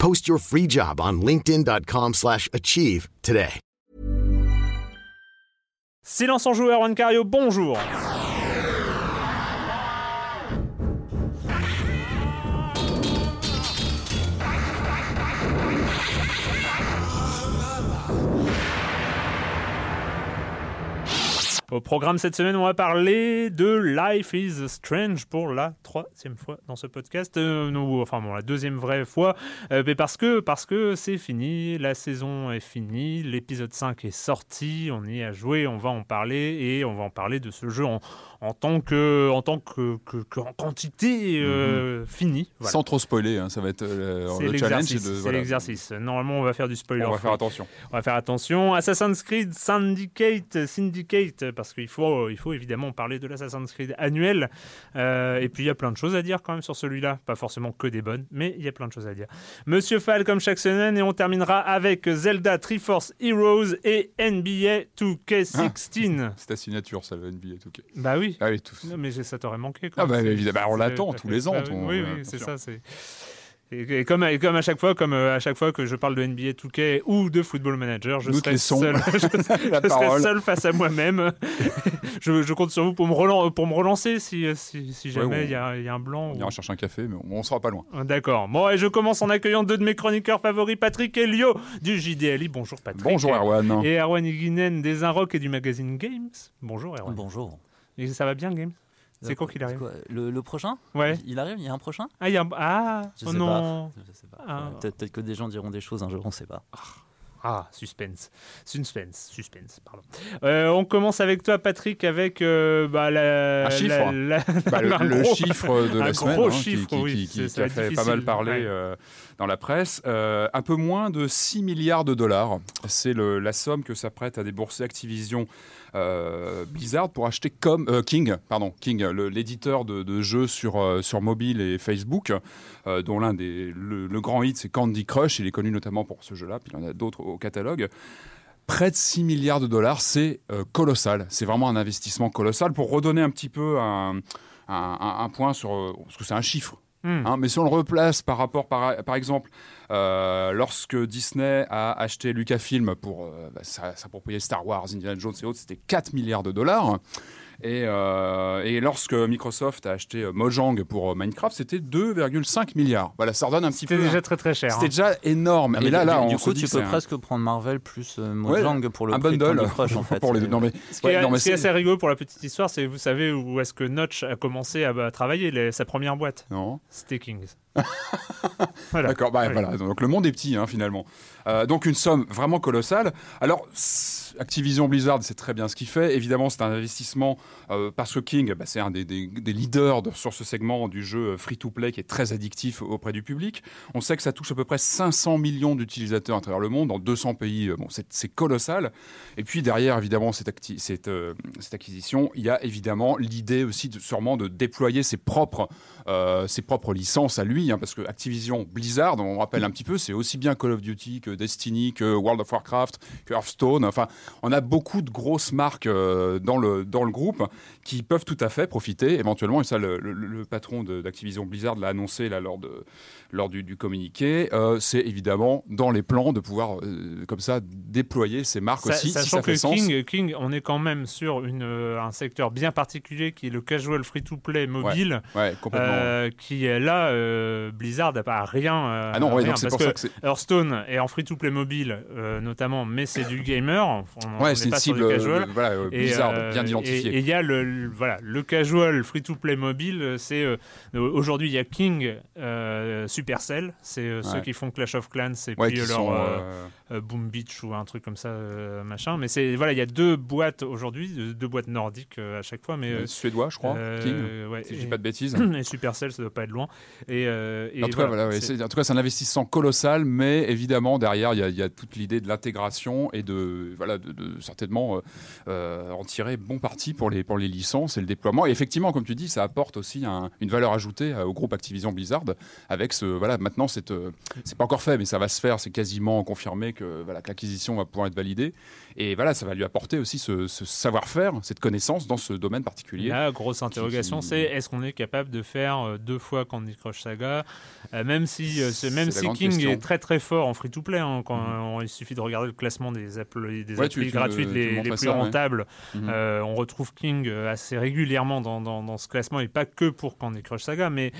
Post your free job on linkedin.com/achieve slash achieve today. Silence en joueur, Juan Cario, bonjour Au programme cette semaine, on va parler de Life is Strange pour la troisième fois dans ce podcast. Euh, enfin bon, la deuxième vraie fois, euh, parce que parce que c'est fini, la saison est finie, l'épisode 5 est sorti, on y a joué, on va en parler et on va en parler de ce jeu en, en tant que en tant que, que- que en quantité euh, finie. Voilà. Sans trop spoiler, hein, ça va être euh, le challenge. l'exercice. c'est voilà. l'exercice. Normalement, on va faire du spoiler. On va faire attention. On va faire attention. Assassin's Creed Syndicate, Syndicate, parce qu'il faut, il faut évidemment parler de l'Assassin's Creed annuel. Euh, et puis il y a plein de choses à dire quand même sur celui-là. Pas forcément que des bonnes, mais il y a plein de choses à dire. Monsieur Fall, comme chaque semaine, et on terminera avec Zelda Triforce Heroes et NBA 2K16. C'est ta signature, ça, le NBA. ok. Bah oui. Ah oui, tous. Non, mais ça t'aurait manqué. quoi. Ah bah, évidemment, on l'attend tous les ans, bah ton- oui, euh, oui, bien c'est ça. C'est et, et comme, et comme à chaque fois, comme euh, à chaque fois que je parle de NBA 2K ou de Football Manager, je Nous serai seul, je, la je serai parole. seul face à moi-même. je, je compte sur vous pour me, relan- pour me relancer si, si, si jamais Ouais, il y, a, il y a un blanc. On ou- ira chercher un café, mais on, on sera pas loin. D'accord. Bon, et je commence en accueillant deux de mes chroniqueurs favoris, Patrick et Lio du JDLI. Bonjour Patrick. Bonjour Erwan. Et Erwan Higuinen des Inrock et du magazine Games. Bonjour Erwan. Bonjour. Et ça va bien Games? C'est quand qu'il arrive? quoi, le, le prochain? Ouais. Il arrive Il y a un prochain? Ah, il y a un... Ah, Je oh sais non. Je sais pas. Ah. Ouais, Peut-être que des gens diront des choses un jour, on sait pas. Ah, suspense. Suspense, suspense, pardon. Euh, on commence avec toi, Patrick, avec euh, bah, la, Un chiffre. la- la- Bah, le, un le gros- chiffre de la semaine hein, qui- chiffre, qui, oui, qui- qui a fait pas mal parler ouais. euh, dans la presse. Euh, un peu moins de 6 milliards de dollars. C'est la somme que s'apprête à débourser Activision Blizzard pour acheter comme, euh, King, pardon, King, l'éditeur de, de jeux sur, euh, sur mobile et Facebook, euh, dont l'un des le, le grand hit c'est Candy Crush. Il est connu notamment pour ce jeu-là, puis il y en a d'autres au catalogue près de 6 milliards de dollars, c'est euh, colossal. C'est vraiment un investissement colossal. Pour redonner un petit peu un, un- point sur... euh, Parce que c'est un chiffre. Hmm. hein, mais si on le replace par rapport, par, par exemple, euh, lorsque Disney a acheté Lucasfilm pour euh, bah, Star Wars, Indiana Jones et autres, c'était 4 milliards de dollars. Et, euh, et lorsque Microsoft a acheté euh, Mojang pour euh, Minecraft, c'était 2,5 milliards. Voilà, ça redonne un petit C'était peu... déjà très très cher. C'était hein. déjà énorme. Ah, et mais là, du- là, du on coup, se dit tu peux un- presque prendre Marvel plus euh, Mojang pour le un prix de bundle Crush, en fait. pour les. Non mais, Ce qui, ouais, est, non, mais ce qui est c'est- assez rigolo pour la petite histoire, c'est vous savez où est-ce que Notch a commencé à, bah, travailler les- sa première boîte? Non. C'était Kings. voilà. D'accord, bah, voilà. Donc le monde est petit hein, finalement. Euh, donc une somme vraiment colossale. Alors Activision Blizzard, c'est très bien ce qu'il fait. Évidemment, c'est un investissement euh, parce que King, bah, c'est un des, leaders de- sur ce segment du jeu free-to-play qui est très addictif auprès du public. On sait que ça touche à peu près 500 millions d'utilisateurs à travers le monde, dans 200 pays. Euh, Bon, c'est colossal. Et puis derrière, évidemment, cette, euh, acquisition, il y a évidemment l'idée aussi de, sûrement de déployer ses propres, euh, ses propres licences à lui, hein, parce que Activision Blizzard, on rappelle un petit peu, c'est aussi bien Call of Duty que Destiny, que World of Warcraft, que Hearthstone. Enfin, on a beaucoup de grosses marques euh, dans, le, dans le groupe qui peuvent tout à fait profiter éventuellement, et ça le, le- le patron d'Activision Blizzard l'a annoncé là, lors, de, lors du, du communiqué, euh, c'est évidemment dans les plans de pouvoir euh, comme ça déployer ces marques aussi, si sachant que sens. King, King, on est quand même sur une, euh, un secteur bien particulier qui est le casual free-to-play mobile, Ouais, complètement. euh, qui est là, Blizzard n'a pas rien. ah non, ouais, rien, donc c'est parce pour ça que. Hearthstone est en free-to-play mobile euh, notamment, mais c'est du gamer. On- Ouais, c'est une pas cible euh, casual. de- voilà, euh, Et, euh, bien identifiée. Et il y a le, le- voilà, le casual free-to-play mobile. euh, C'est euh, aujourd'hui il y a King, euh, Supercell, c'est euh, ceux qui font Clash of Clans et Ouais, puis euh, leur euh, Boom Beach ou un truc comme ça, euh, machin. Mais c'est voilà, il y a deux boîtes aujourd'hui, deux boîtes nordiques euh, à chaque fois, mais suédois, je crois, King, ouais, si je dis pas de bêtises. et Supercell, ça doit pas être loin. Et, et En tout, cas, voilà, ouais, c'est- c'est- en tout cas, c'est un investissement colossal, mais évidemment, derrière, il y a, il y a toute l'idée de l'intégration et de, voilà, de, de certainement en tirer bon parti pour les, pour les licences et le déploiement. Et effectivement, comme tu dis, ça apporte aussi un- une valeur ajoutée au groupe Activision Blizzard avec ce. Voilà, maintenant, c'est c'est pas encore fait, mais ça va se faire. C'est quasiment confirmé que voilà, que l'acquisition va pouvoir être validée. Et voilà, ça va lui apporter aussi ce, ce savoir-faire, cette connaissance dans ce domaine particulier. La grosse interrogation, qui- c'est est-ce qu'on est capable de faire euh, deux fois Candy Crush Saga, Euh, même si, euh, même si King question. est très très fort en free-to-play, hein, quand on- il suffit de regarder le classement des, des Ouais, applis tu- tu me- gratuites tu les, plus ça, ouais. rentables, Mhm. euh, on retrouve King assez régulièrement dans, dans- dans ce classement et pas que pour Candy Crush Saga, mais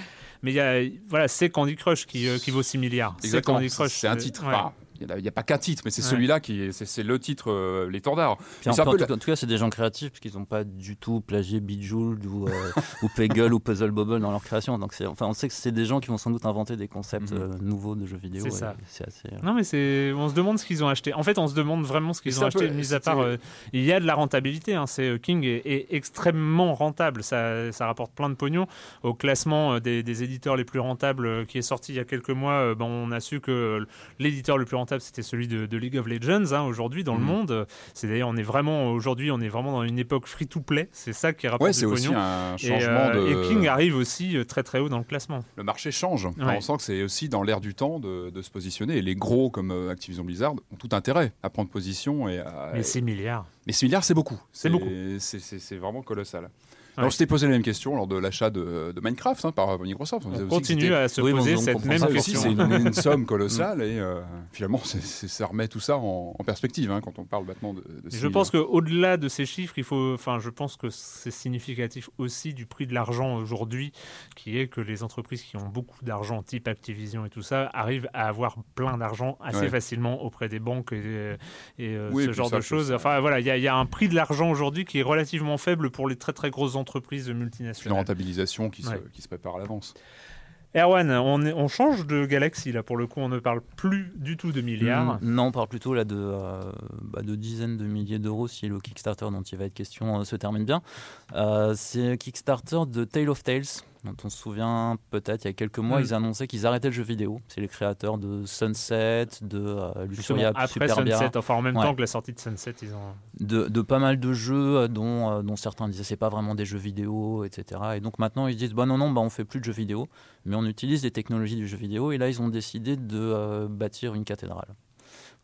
mais il y a, voilà, c'est Candy Crush qui, qui vaut 6 milliards. C'est Exactement, Candy c'est Crush. c'est un titre. ouais. Enfin, il n'y a, pas qu'un titre, mais c'est Ouais. celui-là qui est, c'est, c'est le titre, euh, l'étendard. En, en la- cas- en tout cas, c'est des gens créatifs parce qu'ils n'ont pas du tout plagié Bejeweled ou, euh, ou Peggle ou Puzzle Bobble dans leur création. Donc c'est, enfin, on sait que c'est des gens qui vont sans doute inventer des concepts Mhm. euh, nouveaux de jeux vidéo. C'est ça. C'est assez. euh, Non mais c'est, on se demande ce qu'ils ont acheté. En fait, on se demande vraiment ce qu'ils ont un peu- acheté. Mis à part, euh, il y a de la rentabilité. Hein, c'est euh, King est, est extrêmement rentable. Ça, ça rapporte plein de pognon. Au classement euh, des, des éditeurs les plus rentables euh, qui est sorti il y a quelques mois, euh, ben, on a su que l'éditeur le plus rentable c'était celui de, de League of Legends. hein, aujourd'hui dans le Mhm. monde, c'est d'ailleurs on est vraiment aujourd'hui on est vraiment dans une époque free to play. C'est ça qui rapporte Ouais, c'est aussi un Et, changement euh, de. et King arrive aussi euh, très très haut dans le classement. Le marché change. Enfin. On sent que c'est aussi dans l'air du temps de, de se positionner. Et les gros comme euh, Activision Blizzard ont tout intérêt à prendre position. Et à... Mais 6 milliards. Mais 6 milliards, c'est beaucoup. C'est beaucoup. C'est vraiment colossal. Ouais. On s'était posé la même question lors de l'achat de, de Minecraft hein, par Microsoft. On que continue à se Oui, poser on cette même question. c'est une, une somme colossale et euh, finalement, ça remet tout ça en, en perspective hein, quand on parle maintenant de. de Je pense qu'au-delà de ces chiffres, il faut, enfin, je pense que c'est significatif aussi du prix de l'argent aujourd'hui, qui est que les entreprises qui ont beaucoup d'argent, type Activision et tout ça, arrivent à avoir plein d'argent assez Ouais. facilement auprès des banques et, et, euh, Oui, ce genre ça, de choses. Enfin, voilà, il y, y a un prix de l'argent aujourd'hui qui est relativement faible pour les très très grosses entreprises une multinationales. rentabilisation qui, se, Ouais. qui se prépare à l'avance. Erwan, on, est- on change de galaxie là pour le coup, on ne parle plus du tout de milliards. Mm, Non, on parle plutôt là de, euh, bah, de dizaines de milliers d'euros si le Kickstarter dont il va être question euh, se termine bien. Euh, c'est Kickstarter de Tale of Tales, dont on se souvient peut-être il y a quelques mois, Mm. ils annonçaient qu'ils arrêtaient le jeu vidéo. C'est les créateurs de Sunset, de euh, Luxuria après Superbia, Sunset, enfin en même Ouais. temps que la sortie de Sunset, ils ont. de, de pas mal de jeux euh, dont, euh, dont certains disaient c'est pas vraiment des jeux vidéo, etc. Et donc maintenant ils disent bah non non bah on fait plus de jeux vidéo, mais on utilise des technologies du jeu vidéo. Et là ils ont décidé de euh, bâtir une cathédrale.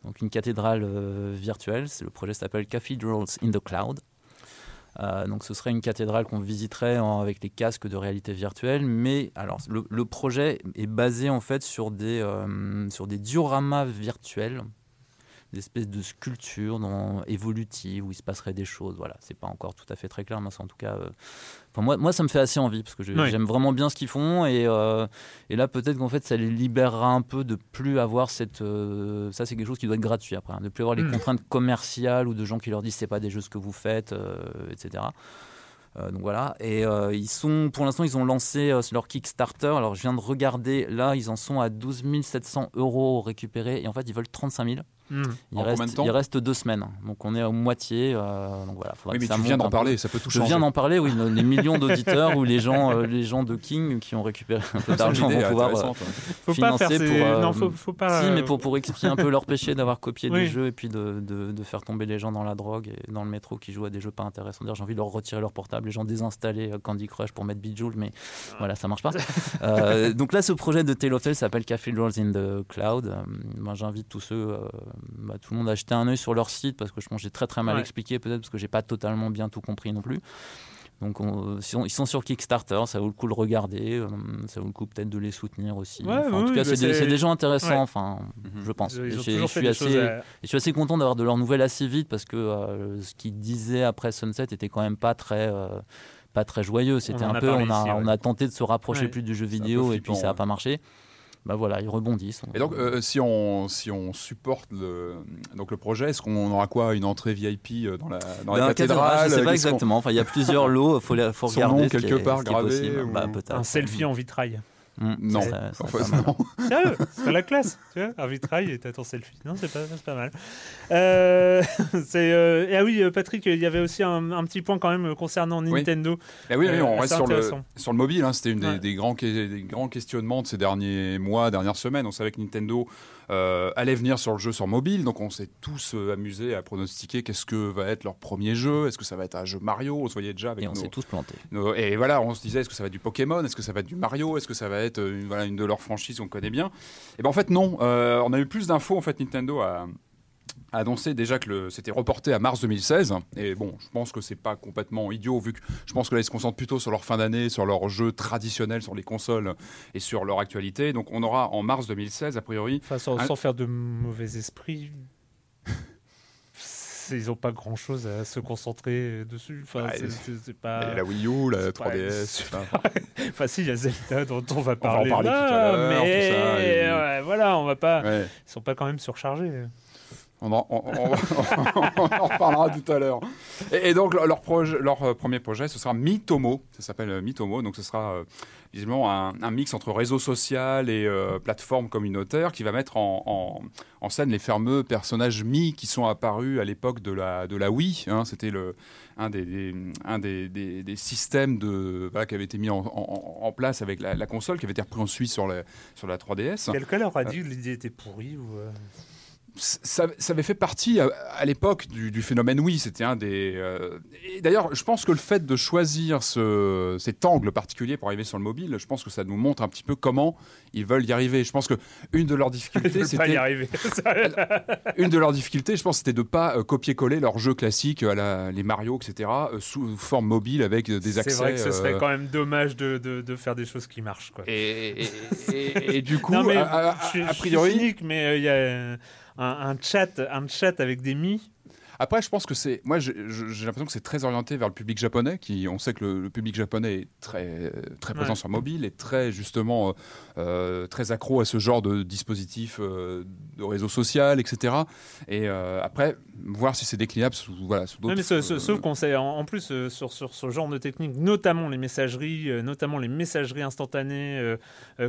Donc une cathédrale euh, virtuelle. C'est le projet s'appelle Cathedrals in the Cloud. Euh, donc ce serait une cathédrale qu'on visiterait avec les casques de réalité virtuelle, mais alors le, projet est basé en fait sur des euh, sur des dioramas virtuels des espèces de sculptures évolutives où il se passerait des choses. Voilà, c'est pas encore tout à fait très clair, mais c'est en tout cas. euh, Enfin, moi, moi, ça me fait assez envie parce que Oui. j'aime vraiment bien ce qu'ils font et, euh, et là, peut-être qu'en fait, ça les libérera un peu de plus avoir cette. euh, ça, c'est quelque chose qui doit être gratuit après, hein, de plus avoir les Mm. contraintes commerciales ou de gens qui leur disent c'est pas des jeux ce que vous faites, euh, etc. Donc voilà, et ils sont, pour l'instant, ils ont lancé leur Kickstarter. Alors, je viens de regarder, là, ils en sont à 12 700 euros récupérés, et en fait, ils veulent 35 000. Hmm. Il, En reste, combien de temps il reste deux semaines. Donc on est à moitié. euh, donc voilà, Oui, que mais ça tu viens d'en parler, ça peut tout Je changer. viens d'en parler, oui, les millions d'auditeurs ou les gens, euh, les gens de King qui ont récupéré un peu d'argent vont pouvoir. euh. Faut pas faire financer ces... pour, Non, faut, faut pas... Si, mais pour, pour expier un peu leur péché d'avoir copié Oui. des jeux et puis de, de, de faire tomber les gens dans la drogue et dans le métro qui jouent à des jeux pas intéressants. J'ai envie de leur retirer leur portable, les gens désinstaller Candy Crush pour mettre Bejeweled, mais voilà, ça marche pas. Euh, donc là, ce projet de Tale of Tales s'appelle Cathedrals in the Cloud. Moi, j'invite tous ceux, euh, bah, tout le monde à jeter un œil sur leur site parce que je pense que j'ai très très mal Ouais. expliqué, peut-être parce que j'ai pas totalement bien tout compris non plus. Donc on- si on- ils sont sur Kickstarter, ça vaut le coup de le regarder, euh, ça vaut le coup peut-être de les soutenir aussi. Ouais, Enfin, en oui, tout cas, bah, c'est des, des gens intéressants, Ouais. enfin, Mhm. je pense. Et je suis assez, choses à- et je suis assez content d'avoir de leurs nouvelles assez vite parce que euh, ce qu'ils disaient après Sunset était quand même pas très, euh, pas très joyeux. C'était un a peu, on a, ici, ouais. on a tenté de se rapprocher Ouais. plus du jeu vidéo et puis ça n'a ouais. pas marché. Bah voilà, ils rebondissent. Et donc, euh, si, on, si on supporte le, donc le projet, est-ce qu'on aura quoi? Une entrée VIP euh, dans la, dans la cathédrale, je sais pas qu'on- exactement. Enfin, il y a plusieurs lots. Faut, la- faut Son regarder. nom ce qui quelque est- part ce qui est gravé, possible. ou- Bah. Un selfie en vitrail. Mm, Non, ça ça Enfin, non. Sérieux, c'est la classe, tu vois, un vitrail et t'as ton selfie. Non, c'est pas, c'est pas mal. Euh, c'est, euh, et ah oui, euh, Patrick, il y avait aussi un, un petit point quand même concernant Oui. Nintendo. Eh oui, oui, Euh, on reste sur le, sur le mobile. hein. C'était une des, Ouais. des grands, des grands questionnements de ces derniers mois, dernières semaines. On savait que Nintendo euh, allait venir sur le jeu sur mobile, donc on s'est tous euh, amusés à pronostiquer qu'est-ce que va être leur premier jeu. Est-ce que ça va être un jeu Mario? On se voyait déjà avec Et on nos- s'est tous plantés. nos- et voilà, on se disait est-ce que ça va être du Pokémon? Est-ce que ça va être du Mario? Est-ce que ça va être euh, une, voilà, une de leurs franchises qu'on connaît bien? Et ben en fait non. Euh, on a eu plus d'infos. En fait, Nintendo a a annoncé déjà que c'était reporté à mars 2016. Et bon, je pense que c'est pas complètement idiot, vu que je pense que là, ils se concentrent plutôt sur leur fin d'année, sur leurs jeux traditionnels, sur les consoles et sur leur actualité. Donc, on aura en mars 2016, a priori. Enfin, sans, sans faire de mauvais esprit. Ils ont pas grand chose à se concentrer dessus. Enfin, Ouais, c'est- pas. la Wii U, la c'est pas 3DS. super. enfin, si, il y a Zelda dont on va va en parler. parler tout à tout mais ça, et- ouais, voilà, on va pas. ouais. Ils sont pas quand même surchargés. On en, on- on- on en reparlera tout à l'heure. Et, et donc, leur, euh, premier projet, ce sera Mitomo. Ça s'appelle euh, Mitomo. Donc, ce sera euh, visiblement un, un mix entre réseau social et euh, plateforme communautaire qui va mettre en, en- en scène les fameux personnages Mi qui sont apparus à l'époque de la, de la Wii. hein. C'était un, des, des- un des, des- des systèmes de, voilà, qui avait été mis en, en- en place avec la, la console, qui avait été repris ensuite sur la, sur la 3DS. Quelqu'un leur a dit que l'idée était pourrie ou. euh, ça, ça avait fait partie à, à l'époque du, du phénomène oui c'était un des euh, et d'ailleurs je pense que le fait de choisir ce, cet angle particulier pour arriver sur le mobile je pense que ça nous montre un petit peu comment ils veulent y arriver je pense que une de leurs difficultés pas y c'était arriver. une de leurs difficultés je pense c'était de pas euh, copier-coller leurs jeux classiques à la, les Mario etc euh, sous forme mobile avec euh, des accès C'est vrai que ce serait euh, quand même dommage de, de, de faire des choses qui marchent. Quoi. et, et- et- et du coup non, mais a, a- a- je je suis priori cynique, mais euh, il y a un, chat, un chat avec des mi. Après, je pense que c'est. Moi, j'ai l'impression que c'est très orienté vers le public japonais. Qui, on sait que le, le public japonais est très, très présent Ouais. sur mobile et très, justement, euh, euh, très accro à ce genre de dispositif euh, de réseau social, etc. Et euh, après, voir si c'est déclinable sous, voilà, sous d'autres. Mais ce- ce- sauf qu'on sait, en, en plus, sur, sur ce genre de technique, notamment les messageries, notamment les messageries instantanées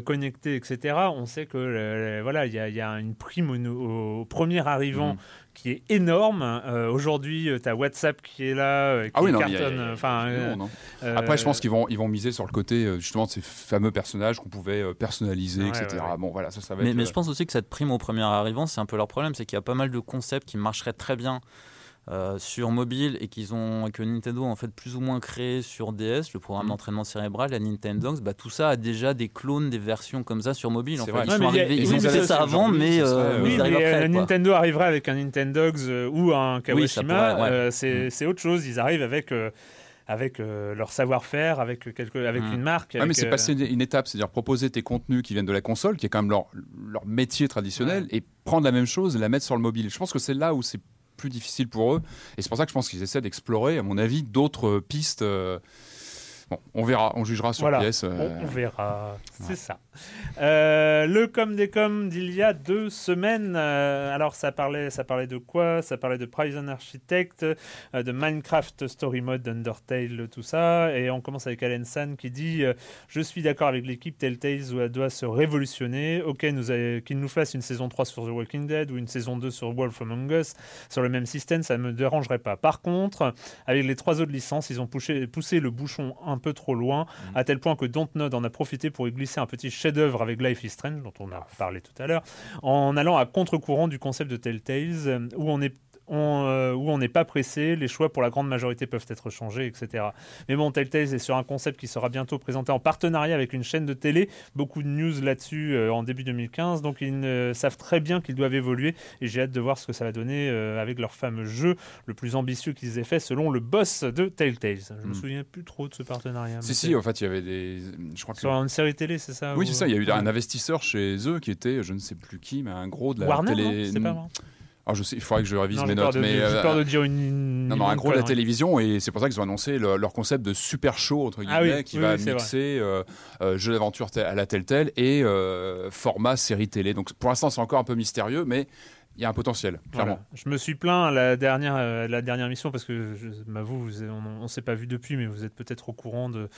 connectées, etc., on sait que voilà, il y, a- il y a une prime au, au premier arrivant Mhm. Qui est énorme. Euh, Aujourd'hui, tu as WhatsApp qui est là, euh, qui Ah oui, non, cartonne. a- enfin, euh, monde, hein. euh, Après, je pense qu'ils vont, ils vont miser sur le côté euh, justement de ces fameux personnages qu'on pouvait euh, personnaliser, Ouais, etc. ouais, ouais. Bon, voilà, ça, ça va Mais, être. mais euh, je pense aussi que cette prime au premier arrivant, c'est un peu leur problème, c'est qu'il y a pas mal de concepts qui marcheraient très bien euh, sur mobile et qu'ils ont que Nintendo a en fait plus ou moins créé sur DS, le programme Mhm. d'entraînement cérébral, la Nintendo, bah, tout ça a déjà des clones, des versions comme ça sur mobile. En fait. Ils, sont arrivés- ont fait ça, avant, mais serait, euh, euh, Oui, mais après. Nintendo arriverait avec un Nintendogs euh, ou un Kawashima, pourrait, ouais. euh, c'est Mm. c'est autre chose. Ils arrivent avec, euh, avec euh, leur savoir-faire, avec, quelque, avec Mm. une marque. Avec, mais c'est euh, passer une, une étape, c'est-à-dire proposer tes contenus qui viennent de la console, qui est quand même leur, leur métier traditionnel, et prendre la même chose et la mettre sur le mobile. Je pense que c'est là où c'est plus difficile pour eux, et c'est pour ça que je pense qu'ils essaient d'explorer, à mon avis, d'autres pistes. euh, Bon, on verra, on jugera sur Voilà. pièce. euh, on, on verra. C'est ça. Euh, le com des com d'il y a deux semaines. euh, alors ça parlait, ça parlait de quoi? Ça parlait de Prison Architect, euh, de Minecraft Story Mode, d'Undertale, tout ça. Et on commence avec Alan San qui dit Je suis d'accord avec l'équipe, Telltale doit se révolutionner. Ok, nous qu'il nous fasse une saison 3 sur The Walking Dead ou une saison 2 sur Wolf Among Us sur le même système, ça ne me dérangerait pas. Par contre, avec les trois autres licences, ils ont poussé, poussé le bouchon un peu trop loin, à tel point que Dontnod en a profité pour y glisser un petit chef-d'œuvre avec Life is Strange, dont on a parlé tout à l'heure, en allant à contre-courant du concept de Telltales, euh, où on est on, euh, où on n'est pas pressé, les choix pour la grande majorité peuvent être changés, etc. Mais bon, Telltale est sur un concept qui sera bientôt présenté en partenariat avec une chaîne de télé. Beaucoup de news là-dessus euh, en début 2015, donc ils euh, savent très bien qu'ils doivent évoluer et j'ai hâte de voir ce que ça va donner euh, avec leur fameux jeu le plus ambitieux qu'ils aient fait selon le boss de Telltale. Je me Mm. souviens plus trop de ce partenariat. Si, si, en fait, il y avait des. Je crois que. Sur une série télé, c'est ça Oui, ou- c'est ça. Il y a eu Ouais. un investisseur chez eux qui était, je ne sais plus qui, mais un gros de la Warner, télé. non C'est pas vrai Alors, je sais, il faudrait que je révise Non, mes notes, de- mais. J'ai euh, peur de dire une. Non, non, un gros de la télévision, et c'est pour ça qu'ils ont annoncé le- leur concept de super show, entre Ah guillemets, oui, qui oui, va oui, mixer euh, euh, jeu d'aventure à la telle-telle et euh, format série télé. Donc pour l'instant, c'est encore un peu mystérieux, mais il y a un potentiel, clairement. Voilà. Je me suis plaint la dernière, la dernière mission parce que je m'avoue, on ne s'est pas vu depuis, mais vous êtes peut-être au courant de.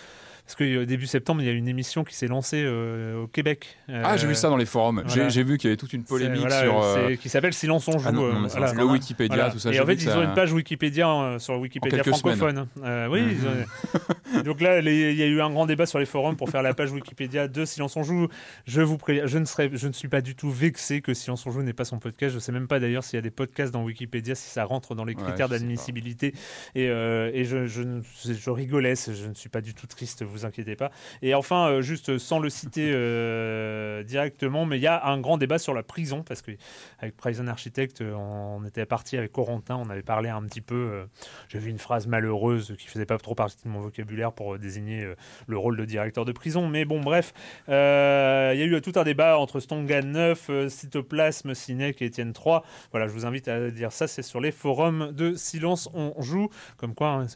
Parce que début septembre, il y a une émission qui s'est lancée euh, au Québec. Ah, j'ai vu ça dans les forums. J'ai- voilà. J'ai vu qu'il y avait toute une polémique voilà, sur euh, qui s'appelle Silence on joue. Ah non, non, euh, mais ça, voilà. le Wikipédia, Voilà. tout ça. Et en fait, ils ça- ont une page Wikipédia euh, sur Wikipédia francophone. Euh, oui, Mhm. ils ont- donc là, il y a eu un grand débat sur les forums pour faire la page Wikipédia de Silence on joue. Je vous pré- je ne serai, je ne suis pas du tout vexé que Silence on joue n'ait pas son podcast. Je sais même pas d'ailleurs s'il y a des podcasts dans Wikipédia, si ça rentre dans les critères d'admissibilité. Et, euh, et je, je, ne- je rigolais, je ne suis pas du tout triste, vous inquiétez pas. Et enfin, euh, juste sans le citer euh, directement, mais il y a un grand débat sur la prison, parce que avec Prison Architect, on était parti avec Corentin, on avait parlé un petit peu. euh, J'ai vu une phrase malheureuse qui faisait pas trop partie de mon vocabulaire pour désigner le rôle de directeur de prison. Mais bon, bref, il y a eu tout un débat entre Stonga 9, euh, Cytoplasme, Cinec et Étienne 3. Voilà, je vous invite à dire ça, c'est sur les forums de Silence on joue. Comme quoi, hein,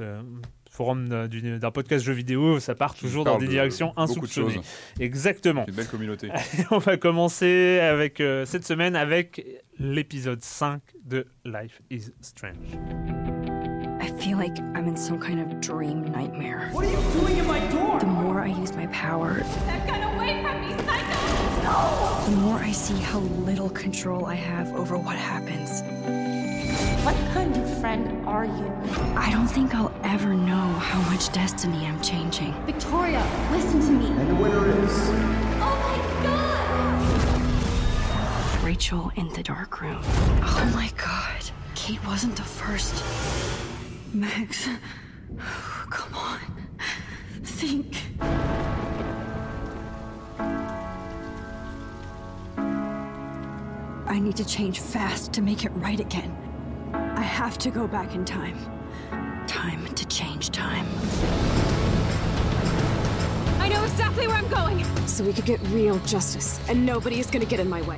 forum d'un- podcast jeu vidéo, ça part toujours dans des de directions de insoupçonnées. choses. Exactement. Une belle communauté. On va commencer avec euh, cette semaine avec l'épisode 5 de Life is Strange. I feel like I'm in some kind of dream nightmare. What are you doing in my door? The more I use my power, That gun away from me, psycho! the more I see how little control I have over what happens. What kind of friend are you? I don't think I'll ever know how much destiny I'm changing. Victoria, listen to me. And the winner is. Oh my god! Rachel in the dark room. Oh my god. Kate wasn't the first. Max. Come on. Think. I need to change fast to make it right again. I have to go back in time. Time to change time.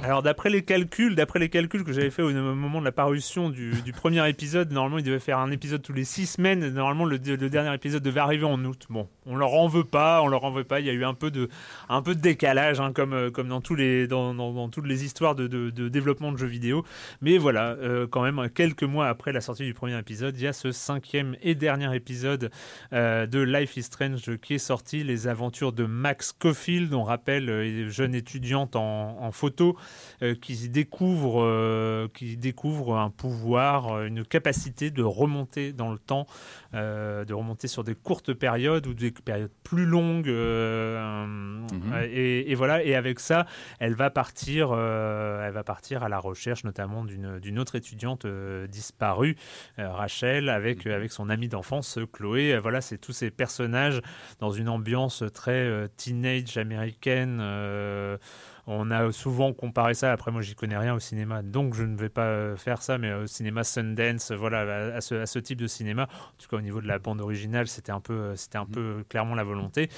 Alors d'après les calculs, d'après les calculs que j'avais fait au moment de la parution du, du premier épisode, normalement il devait faire un épisode tous les six semaines. Normalement le, le dernier épisode devait arriver en août. Bon, on leur en veut pas, on leur en veut pas. Il y a eu un peu de, un peu de décalage, hein, comme, euh, comme dans tous les, dans, dans, dans toutes les histoires de, de, de développement de jeux vidéo. Mais voilà, euh, quand même quelques mois après la sortie du premier épisode, il y a ce cinquième et dernier épisode euh, de Life is Strange qui est sorti, les aventures de Max Caulfield, on rappelle, euh, jeune étudiante en, en photo, euh, qui découvre, euh, qui découvre un pouvoir, une capacité de remonter dans le temps, de remonter sur des courtes périodes ou des périodes plus longues. Mhm. et, et voilà, et avec ça, elle va partir, elle va partir à la recherche notamment d'une autre étudiante disparue, Rachel, avec, avec son amie d'enfance, Chloé. Voilà, c'est tous ces personnages dans une ambiance très euh, teenage américaine. euh, on a souvent comparé ça, après moi j'y connais rien au cinéma, donc je ne vais pas euh, faire ça, mais au cinéma Sundance, voilà, à, ce, à ce type de cinéma. En tout cas au niveau de la bande originale, c'était un peu, c'était un peu euh, clairement la volonté.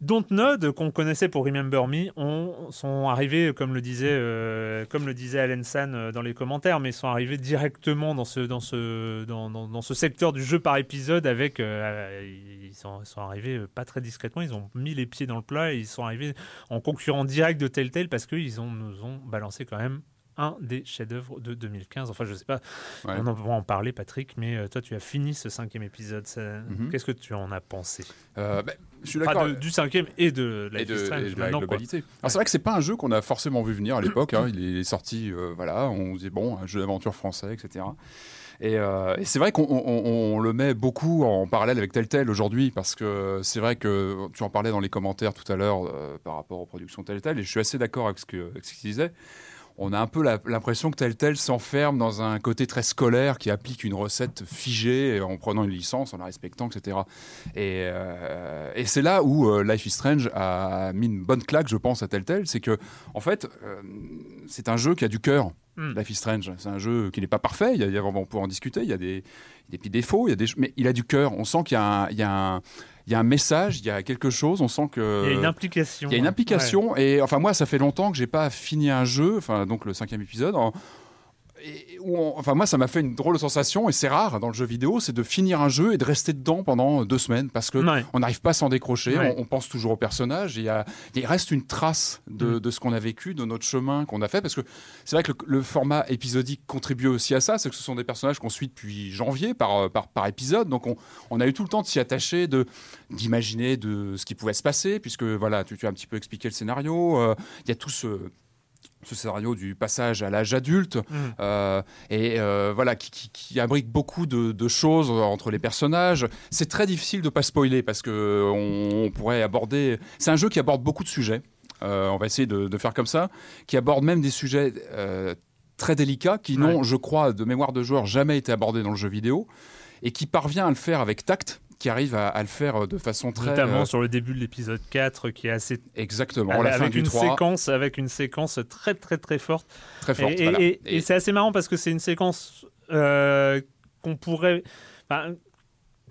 Dontnod, qu'on connaissait pour Remember Me, ont, sont arrivés, comme le disait, euh, comme le disait Alan San euh, dans les commentaires, mais sont arrivés directement dans ce, dans ce, dans, dans- dans ce secteur du jeu par épisode avec. euh, ils, sont, sont arrivés euh, pas très discrètement, ils ont mis les pieds dans le plat et ils sont arrivés en concurrent direct de Telltale parce qu'ils ont, nous ont balancé quand même un des chefs-d'œuvre de 2015. Enfin, je sais pas, Ouais. on en va en parler, Patrick, mais euh, toi, tu as fini ce cinquième épisode. ça- Mhm. Qu'est-ce que tu en as pensé? Euh, ben, je suis Enfin, d'accord. de- du cinquième et de et Strange et de la globalité. Alors, C'est vrai que c'est pas un jeu qu'on a forcément vu venir à l'époque. hein. Il est sorti, euh, voilà, on disait bon, un jeu d'aventure français, etc. Et, euh, et c'est vrai qu'on on- on- on le met beaucoup en parallèle avec Telltale aujourd'hui parce que c'est vrai que tu en parlais dans les commentaires tout à l'heure euh, par rapport aux productions Telltale et je suis assez d'accord avec ce que avec ce qu'il disait. On a un peu l'impression que Telltale s'enferme dans un côté très scolaire qui applique une recette figée en prenant une licence, en la respectant, etc. Et, euh, et c'est là où euh, Life is Strange a mis une bonne claque, je pense, à Telltale. C'est que, en fait, euh, c'est un jeu qui a du cœur. Mm. Life is Strange, c'est un jeu qui n'est pas parfait. Il y a, il y a- on peut en discuter. Il y a des, des petits défauts, il y a des, mais il a du cœur. On sent qu'il y a un, il y a un, il y a un message, il y a quelque chose. On sent que Il y a une implication. il y a une implication et enfin moi ça fait longtemps que j'ai pas fini un jeu, enfin donc le cinquième épisode. en- et où on- enfin moi ça m'a fait une drôle de sensation et c'est rare dans le jeu vidéo, c'est de finir un jeu et de rester dedans pendant deux semaines parce que Ouais. on n'arrive pas à s'en décrocher, Ouais. on, on pense toujours au personnage, et il, reste une trace de, Mm. de ce qu'on a vécu, de notre chemin qu'on a fait, parce que c'est vrai que le, le format épisodique contribue aussi à ça, c'est que ce sont des personnages qu'on suit depuis janvier par, par, par épisode, donc on, on a eu tout le temps de s'y attacher, de d'imaginer de ce qui pouvait se passer, puisque voilà, tu, tu as un petit peu expliqué le scénario, euh, il y a tout ce ce scénario du passage à l'âge adulte Mm. euh, et euh, voilà qui, qui- qui abrique beaucoup de, de choses entre les personnages. C'est très difficile de pas spoiler parce que on, on pourrait aborder. C'est un jeu qui aborde beaucoup de sujets. Euh, on va essayer de, de faire comme ça, qui aborde même des sujets très délicats qui n'ont, Ouais. je crois, de mémoire de joueur, jamais été abordés dans le jeu vidéo et qui parvient à le faire avec tact, qui arrive à, à le faire de façon très Notamment euh, sur le début de l'épisode 4 qui est assez exactement. la fin avec du une 3, séquence avec une séquence très très très forte très forte. et, et- voilà. et- et c'est assez marrant parce que c'est une séquence euh, qu'on pourrait enfin,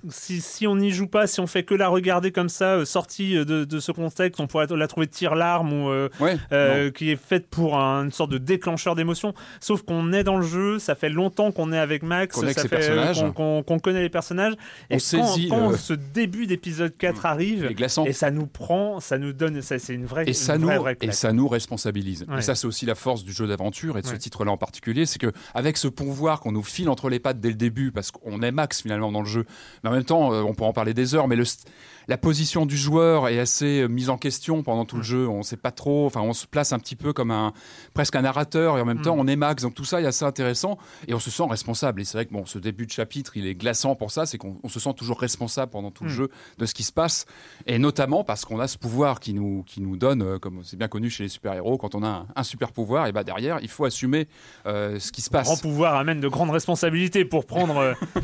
si, si on n'y joue pas, si on fait que la regarder comme ça, euh, sortie de, de ce contexte, on pourrait la trouver tire-larme ou euh, Ouais, euh, qui est faite pour un- une sorte de déclencheur d'émotion. Sauf qu'on est dans le jeu, ça fait longtemps qu'on est avec Max, Qu'on euh, connaît les personnages. On et quand, saisit quand le- ce début d'épisode 4 arrive, et ça nous prend, ça nous donne, ça c'est une vraie, et une ça, vraie, nous, vraie et ça nous responsabilise. Ouais. Et ça, c'est aussi la force du jeu d'aventure et de ce titre-là en particulier, c'est que avec ce pouvoir qu'on nous file entre les pattes dès le début, parce qu'on est max finalement dans le jeu, mais en même temps, euh, on peut en parler des heures, mais le, la position du joueur est assez euh, mise en question pendant tout le jeu. On sait pas trop, enfin, on se place un petit peu comme un presque un narrateur et en même temps, on est max. Donc tout ça est assez intéressant et on se sent responsable. Et c'est vrai que bon, ce début de chapitre, il est glaçant pour ça, c'est qu'on on se sent toujours responsable pendant tout le Mm. jeu de ce qui se passe, et notamment parce qu'on a ce pouvoir qui nous qui nous donne, euh, comme c'est bien connu chez les super-héros, quand on a un, un super pouvoir, et bah derrière, il faut assumer euh, ce qui se passe. Grand pouvoir amène de grandes responsabilités pour prendre. euh,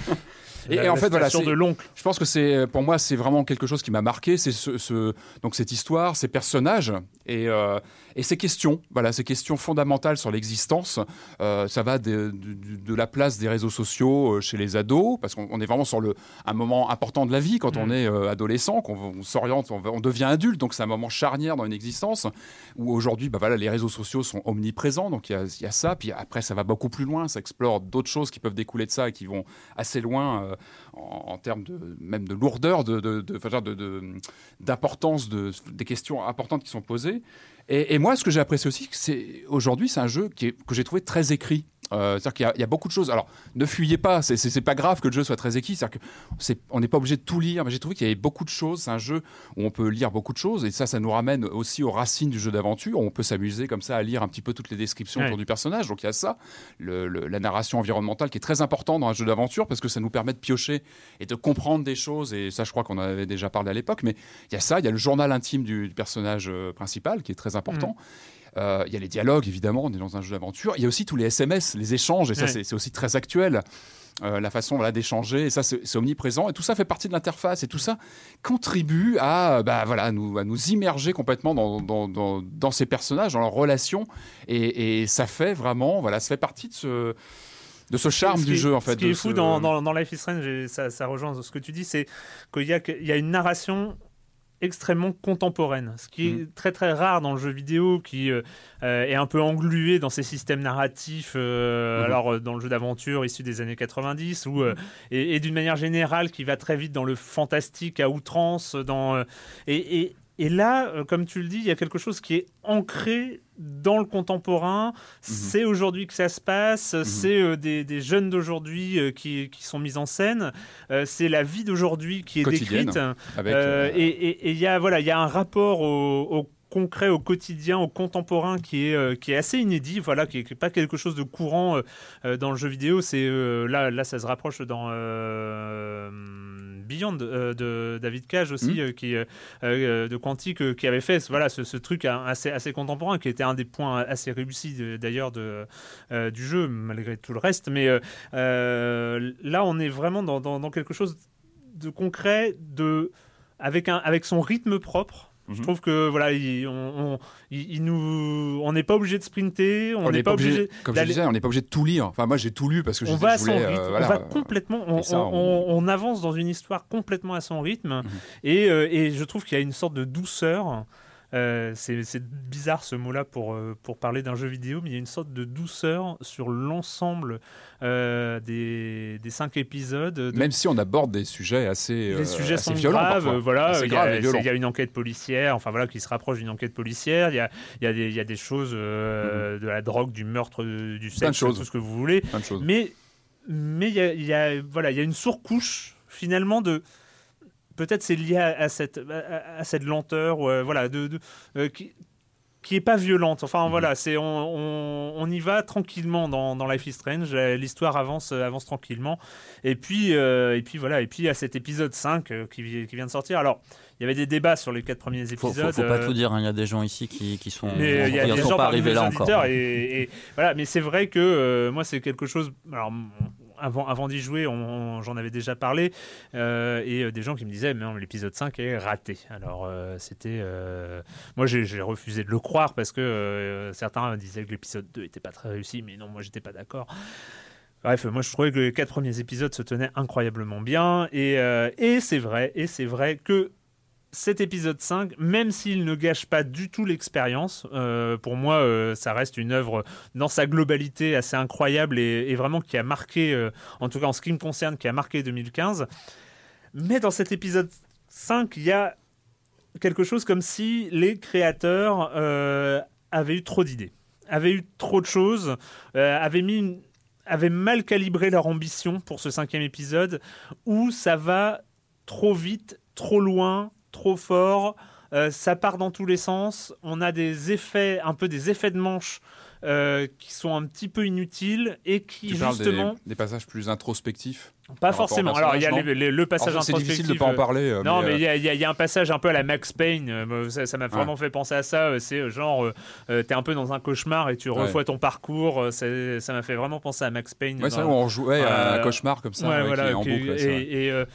Et- la- et en la fait, voilà, de l'oncle. Je pense que c'est pour moi c'est vraiment quelque chose qui m'a marqué, c'est ce, ce- donc cette histoire, ces personnages et, euh, et ces questions, voilà, ces questions fondamentales sur l'existence. Euh, ça va de, de- de la place des réseaux sociaux euh, chez les ados, parce qu'on on est vraiment sur le un moment important de la vie quand on Mm. est euh, adolescent, qu'on on s'oriente, on, devient adulte, donc c'est un moment charnière dans une existence où aujourd'hui, bah voilà, les réseaux sociaux sont omniprésents, donc il y a, il y a ça, puis après ça va beaucoup plus loin, ça explore d'autres choses qui peuvent découler de ça et qui vont assez loin. euh, en, en termes de même de lourdeur, de, de, d'importance de, des questions importantes qui sont posées. Et, moi, ce que j'ai apprécié aussi, c'est aujourd'hui, c'est un jeu que j'ai trouvé très écrit. Euh, c'est-à-dire qu'il y a- il y, a beaucoup de choses. Alors, ne fuyez pas, c'est- pas grave que le jeu soit très écrit. C'est-à-dire que c'est- on n'est pas obligé de tout lire, mais j'ai trouvé qu'il y avait beaucoup de choses. C'est un jeu où on peut lire beaucoup de choses, et ça, ça nous ramène aussi aux racines du jeu d'aventure. On peut s'amuser comme ça à lire un petit peu toutes les descriptions Ouais. autour du personnage. Donc il y a ça, le- le- la narration environnementale qui est très important dans un jeu d'aventure parce que ça nous permet de piocher et de comprendre des choses. Et ça, je crois qu'on en avait déjà parlé à l'époque. Mais il y a ça, il y a le journal intime du, du personnage euh, principal qui est très important. Euh, Il y a les dialogues, évidemment, on est dans un jeu d'aventure. Il y a aussi tous les SMS, les échanges, et ça, Ouais. c'est c'est aussi très actuel. Euh, la façon voilà, d'échanger, et ça, c'est omniprésent. Et tout ça fait partie de l'interface, et tout ça contribue à, bah, voilà, nous, à nous immerger complètement dans, dans, dans, dans ces personnages, dans leurs relations. Et, et ça fait vraiment, voilà, ça fait partie de ce, de ce charme Ce du qui- jeu, en fait. Ce qui est fou ce- dans, dans, dans Life is Strange, ça, ça rejoint ce que tu dis, c'est qu'il y, y a une narration extrêmement contemporaine, ce qui est Mhm. très très rare dans le jeu vidéo, qui euh, euh, est un peu englué dans ces systèmes narratifs, euh, Mhm. alors euh, dans le jeu d'aventure issu des années 90, ou euh, et, et d'une manière générale qui va très vite dans le fantastique à outrance, dans et, et- et là, comme tu le dis, il y a quelque chose qui est ancré dans le contemporain. C'est aujourd'hui que ça se passe. C'est euh, des, des jeunes d'aujourd'hui euh, qui, qui sont mis en scène. Euh, c'est la vie d'aujourd'hui qui est Quotidienne, décrite. Avec, et et- et il y a voilà, il y a un rapport au, au concret, au quotidien, au contemporain qui est euh, qui est assez inédit. Voilà, qui est, qui est pas quelque chose de courant euh, euh, dans le jeu vidéo. C'est là là ça se rapproche dans Beyond de David Cage aussi, euh, qui de Quantic, euh, qui avait fait ce- voilà ce, ce truc assez assez contemporain, qui était un des points assez réussis d'ailleurs de du jeu malgré tout le reste. Mais là, on est vraiment dans, dans- dans quelque chose de concret, de avec un avec son rythme propre. Je Mhm. trouve que voilà, il, on, on- il- il nous, on n'est pas obligé de sprinter, on n'est pas obligé. comme je disais, on n'est pas obligé de tout lire. Enfin, moi, j'ai tout lu parce que je, on je va à son euh, rythme, voilà, on va complètement, on, ça, avance dans une histoire complètement à son rythme, Mhm. et, euh, et je trouve qu'il y a une sorte de douceur. Euh, c'est bizarre ce mot-là pour, euh, pour parler d'un jeu vidéo, mais il y a une sorte de douceur sur l'ensemble euh, des, des cinq épisodes. de- Même si on aborde des sujets assez, les sujets assez sont violents graves, voilà, il y, a, y une enquête policière, enfin voilà, qui se rapproche d'une enquête policière. Il y a, y a, y a des choses euh, de la drogue, du meurtre, du sexe, tout ce que vous voulez. Mais mais il y a, y a- voilà, il y a une surcouche finalement de peut-être c'est lié à, à cette à, à cette lenteur, ou, euh, voilà, de, de- euh, qui qui est pas violente. Enfin Mhm. voilà, c'est on, on, on y va tranquillement dans, dans Life is Strange. Euh, L'histoire avance avance tranquillement. Et puis euh, et puis voilà. Et puis y a cet épisode 5 euh, qui, qui vient de sortir. Alors il y avait des débats sur les quatre premiers Faut, épisodes. faut, faut pas euh, tout dire, hein, il y a des gens ici qui, qui sont, mais y a des sont gens pas arrivés là encore. et, et- voilà mais c'est vrai que moi c'est quelque chose alors avant, d'y jouer, j'en avais déjà parlé, euh, et euh, des gens qui me disaient, mais l'épisode 5 est raté. Alors, euh, c'était. moi, j'ai refusé de le croire parce que certains disaient que l'épisode 2 était pas très réussi, mais non, moi, j'étais pas d'accord. Bref, moi je trouvais que les quatre premiers épisodes se tenaient incroyablement bien, et c'est vrai, et c'est vrai que cet épisode 5, même s'il ne gâche pas du tout l'expérience, euh, pour moi, euh, ça reste une œuvre dans sa globalité assez incroyable et, vraiment qui a marqué, euh, en tout cas en ce qui me concerne, qui a marqué 2015. Mais dans cet épisode 5, il y a quelque chose comme si les créateurs avaient eu trop d'idées, avaient eu trop de choses, avaient mis avaient mal calibré leur ambition pour ce cinquième épisode, où ça va trop vite, trop loin, trop fort. euh, ça part dans tous les sens. On a des effets, un peu des effets de manche euh, qui sont un petit peu inutiles et qui Tu justement, des, des passages plus introspectifs. pas forcément. Alors il y a les- les- le passage Alors, C'est introspectif. difficile de pas en euh, parler. euh, non, mais euh, il y, a- il y a- il y a un passage un peu à la Max Payne. euh, Ça m'a vraiment fait penser à ça. euh, C'est euh, genre, euh, euh, t'es un peu dans un cauchemar et tu Ouais. revois ton parcours. euh, Ça m'a fait vraiment penser à Max Payne. Ouais, c'est on jouait à un Euh, cauchemar comme ça, voilà, qui est en boucle. et, et, euh,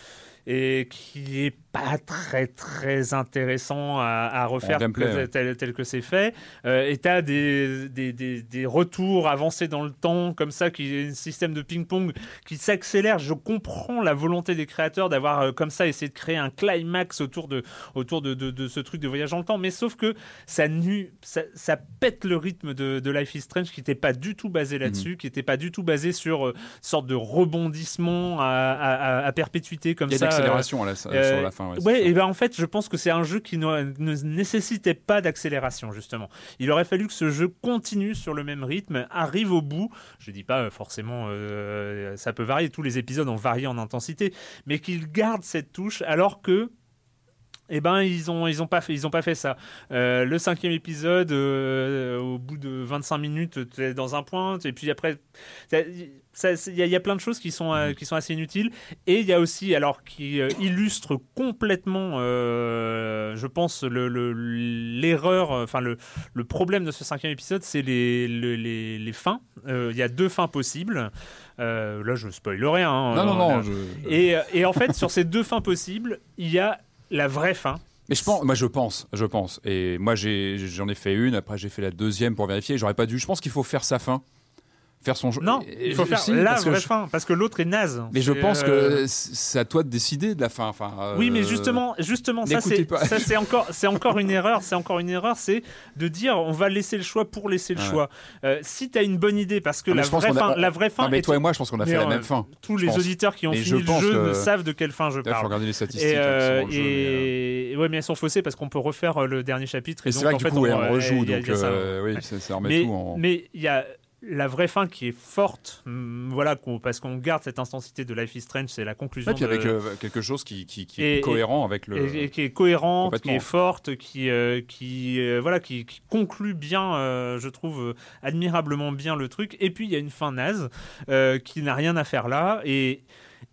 et qui est pas très très intéressant à, à refaire tel, ouais. tel- tel que c'est fait. Euh, et t'as des, des, des, des retours avancés dans le temps comme ça, qui est un système de ping-pong qui s'accélère. Je comprends la volonté des créateurs d'avoir euh, comme ça essayé de créer un climax autour de autour de, de, de ce truc de voyage dans le temps, mais sauf que ça nu, ça, ça pète le rythme de, de Life is Strange qui n'était pas du tout basé Mhm. là-dessus, qui n'était pas du tout basé sur euh, sorte de rebondissement à, à- à- à perpétuité comme Il y a ça. sur la fin. Ouais, ça. et ben en fait, je pense que c'est un jeu qui ne, ne nécessitait pas d'accélération justement. Il aurait fallu que ce jeu continue sur le même rythme, arrive au bout. Je dis pas euh, forcément, euh, ça peut varier. Tous les épisodes ont varié en intensité, mais qu'il garde cette touche alors que. Eh ben ils ont ils ont pas fait ils ont pas fait ça. Euh, le cinquième épisode, euh, au bout de 25 minutes, tu es dans un point et puis après il y, a- il y a plein de choses qui sont euh, qui sont assez inutiles et il y a aussi alors qui illustre complètement je pense le- le- l'erreur enfin le, le problème de ce cinquième épisode c'est les, le- les, les fins il y a deux fins possibles là je spoil rien hein. Non, non, non. Je- et, et en fait sur ces deux fins possibles il y a la vraie fin Mais je pense, moi je pense, je pense. Et moi j'en ai fait une, après j'ai fait la deuxième pour vérifier. J'aurais pas dû. Je pense qu'il faut faire sa fin. Faire son jeu. Non, il faut faire si, la vraie je- fin, parce que l'autre est naze. Mais je pense euh, que c'est à toi de décider de la fin. Enfin, euh, Oui, mais justement, justement, ça c'est pas. ça c'est encore c'est encore une erreur, c'est encore une erreur, c'est de dire on va laisser le choix pour laisser le Ouais. choix. Euh, si tu as une bonne idée, parce que Ah, mais la vraie a- fin, on- la vraie fin, Non, mais toi et moi, je pense qu'on a Mais, fait la euh, même fin. Tous les pense. auditeurs qui ont fini je le jeu que- ne savent de quelle fin je Là, faut parle. regarder les statistiques. Et, hein, euh, mais, euh, et- ouais, mais elles sont faussées parce qu'on peut refaire euh, le dernier chapitre. Et c'est vrai que du coup, on, euh, rejoue, il a- donc il a euh, oui, ça, remet mais tout mais il y a la vraie fin qui est forte, hum, voilà, parce qu'on garde cette intensité de Life is Strange, c'est la conclusion. Ouais, puis de- avec euh, quelque chose qui, qui, qui Et- est cohérent avec le. et, et qui est cohérente, qui est forte, qui euh, qui euh, voilà, qui, qui conclut bien, euh, je trouve admirablement bien le truc. Et puis il y a une fin naze qui n'a rien à faire là, et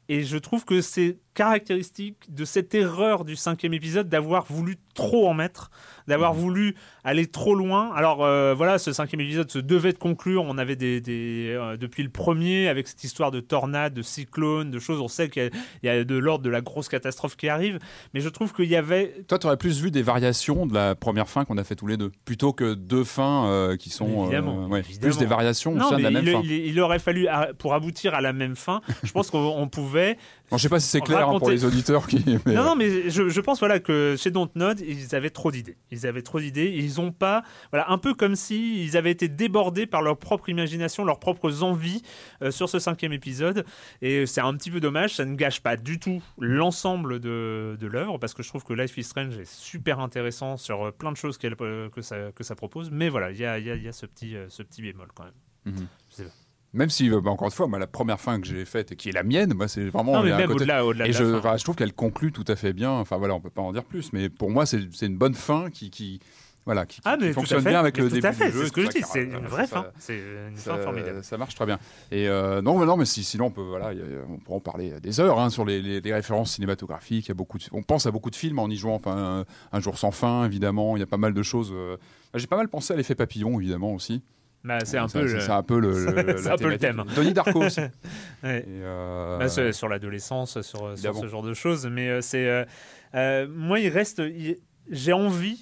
et je trouve que c'est caractéristique de cette erreur du cinquième épisode d'avoir voulu trop en mettre, d'avoir Mhm. voulu aller trop loin. Alors euh, voilà, ce cinquième épisode se devait de conclure. On avait des, des, euh, depuis le premier avec cette histoire de tornade, de cyclone, de choses. On sait qu'il y a- il y a de l'ordre de la grosse catastrophe qui arrive, mais je trouve qu'il y avait Toi, tu aurais plus vu des variations de la première fin qu'on a fait tous les deux, plutôt que deux fins euh, qui sont. Évidemment, ouais, évidemment. Plus des variations au non, sein de mais la même il, fin. il- il aurait fallu à- pour aboutir à la même fin. Je pense qu'on on pouvait Bon, je sais pas si c'est clair hein, pour les auditeurs qui. mais, Non, euh, non, mais je, je pense voilà que chez Dontnod, ils avaient trop d'idées. Ils avaient trop d'idées. Ils ont pas, voilà, un peu comme si ils avaient été débordés par leur propre imagination, leurs propres envies euh, sur ce cinquième épisode. Et c'est un petit peu dommage. Ça ne gâche pas du tout l'ensemble de, de l'œuvre parce que je trouve que Life is Strange est super intéressant sur euh, plein de choses euh, que ça que ça propose. Mais voilà, il y a, y a- y a ce petit euh, ce petit bémol quand même. Mhm. Je sais pas. Même si, euh, bah, encore une fois, moi, la première fin que j'ai faite et qui est la mienne, moi, c'est vraiment. Non, mais même côté- au-delà, au-delà Et de je, la fin. enfin, je trouve qu'elle conclut tout à fait bien. Enfin voilà, on peut pas en dire plus, mais pour moi, c'est c'est une bonne fin qui, qui voilà, qui, Ah, qui fonctionne fait. bien avec Mais le tout début à fait, du jeu. c'est ce que je dis. C'est une vraie fin. C'est une Ça, fin formidable. ça marche très bien. Et euh, non, mais non, mais si, sinon on peut, voilà, on pourra en parler des heures hein, sur les, les- les références cinématographiques. Il y a beaucoup, de- on pense à beaucoup de films en y jouant. Enfin, un, Un jour sans fin, évidemment. Il y a pas mal de choses. euh, J'ai pas mal pensé à l'effet papillon, évidemment aussi. Bah, c'est un peu le- un peu le, le- un peu le thème. Denis Darko aussi. Ouais. Et, euh, Bah, c'est sur l'adolescence, sur, ce genre de choses. Mais euh, c'est. euh, euh, moi, il reste. il- J'ai envie.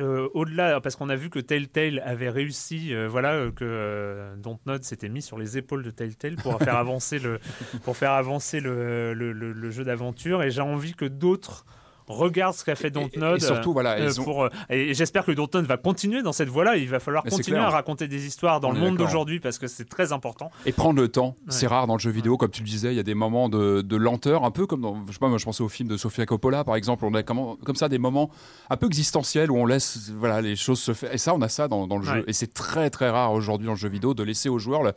euh, au-delà, parce qu'on a vu que Telltale avait réussi, euh, voilà, euh, que euh, Dontnod s'était mis sur les épaules de Telltale pour faire avancer le, pour faire avancer le jeu d'aventure, et j'ai envie que d'autres regardent ce qu'a fait Dontnod. et surtout, voilà, euh, ils ont- pour, euh, et j'espère que Dontnod va continuer dans cette voie-là. Il va falloir Mais continuer clair. à raconter des histoires dans le monde d'aujourd'hui parce que c'est très important. Et prendre le temps, c'est rare dans le jeu vidéo, comme tu le disais, il y a des moments de, de lenteur, un peu comme dans, je sais pas, moi je pensais au film de Sofia Coppola par exemple, on a comme, comme ça des moments un peu existentiels où on laisse voilà, les choses se faire. Et ça, on a ça dans, dans le Ouais. jeu. Et c'est très très rare aujourd'hui dans le jeu vidéo de laisser aux joueurs le-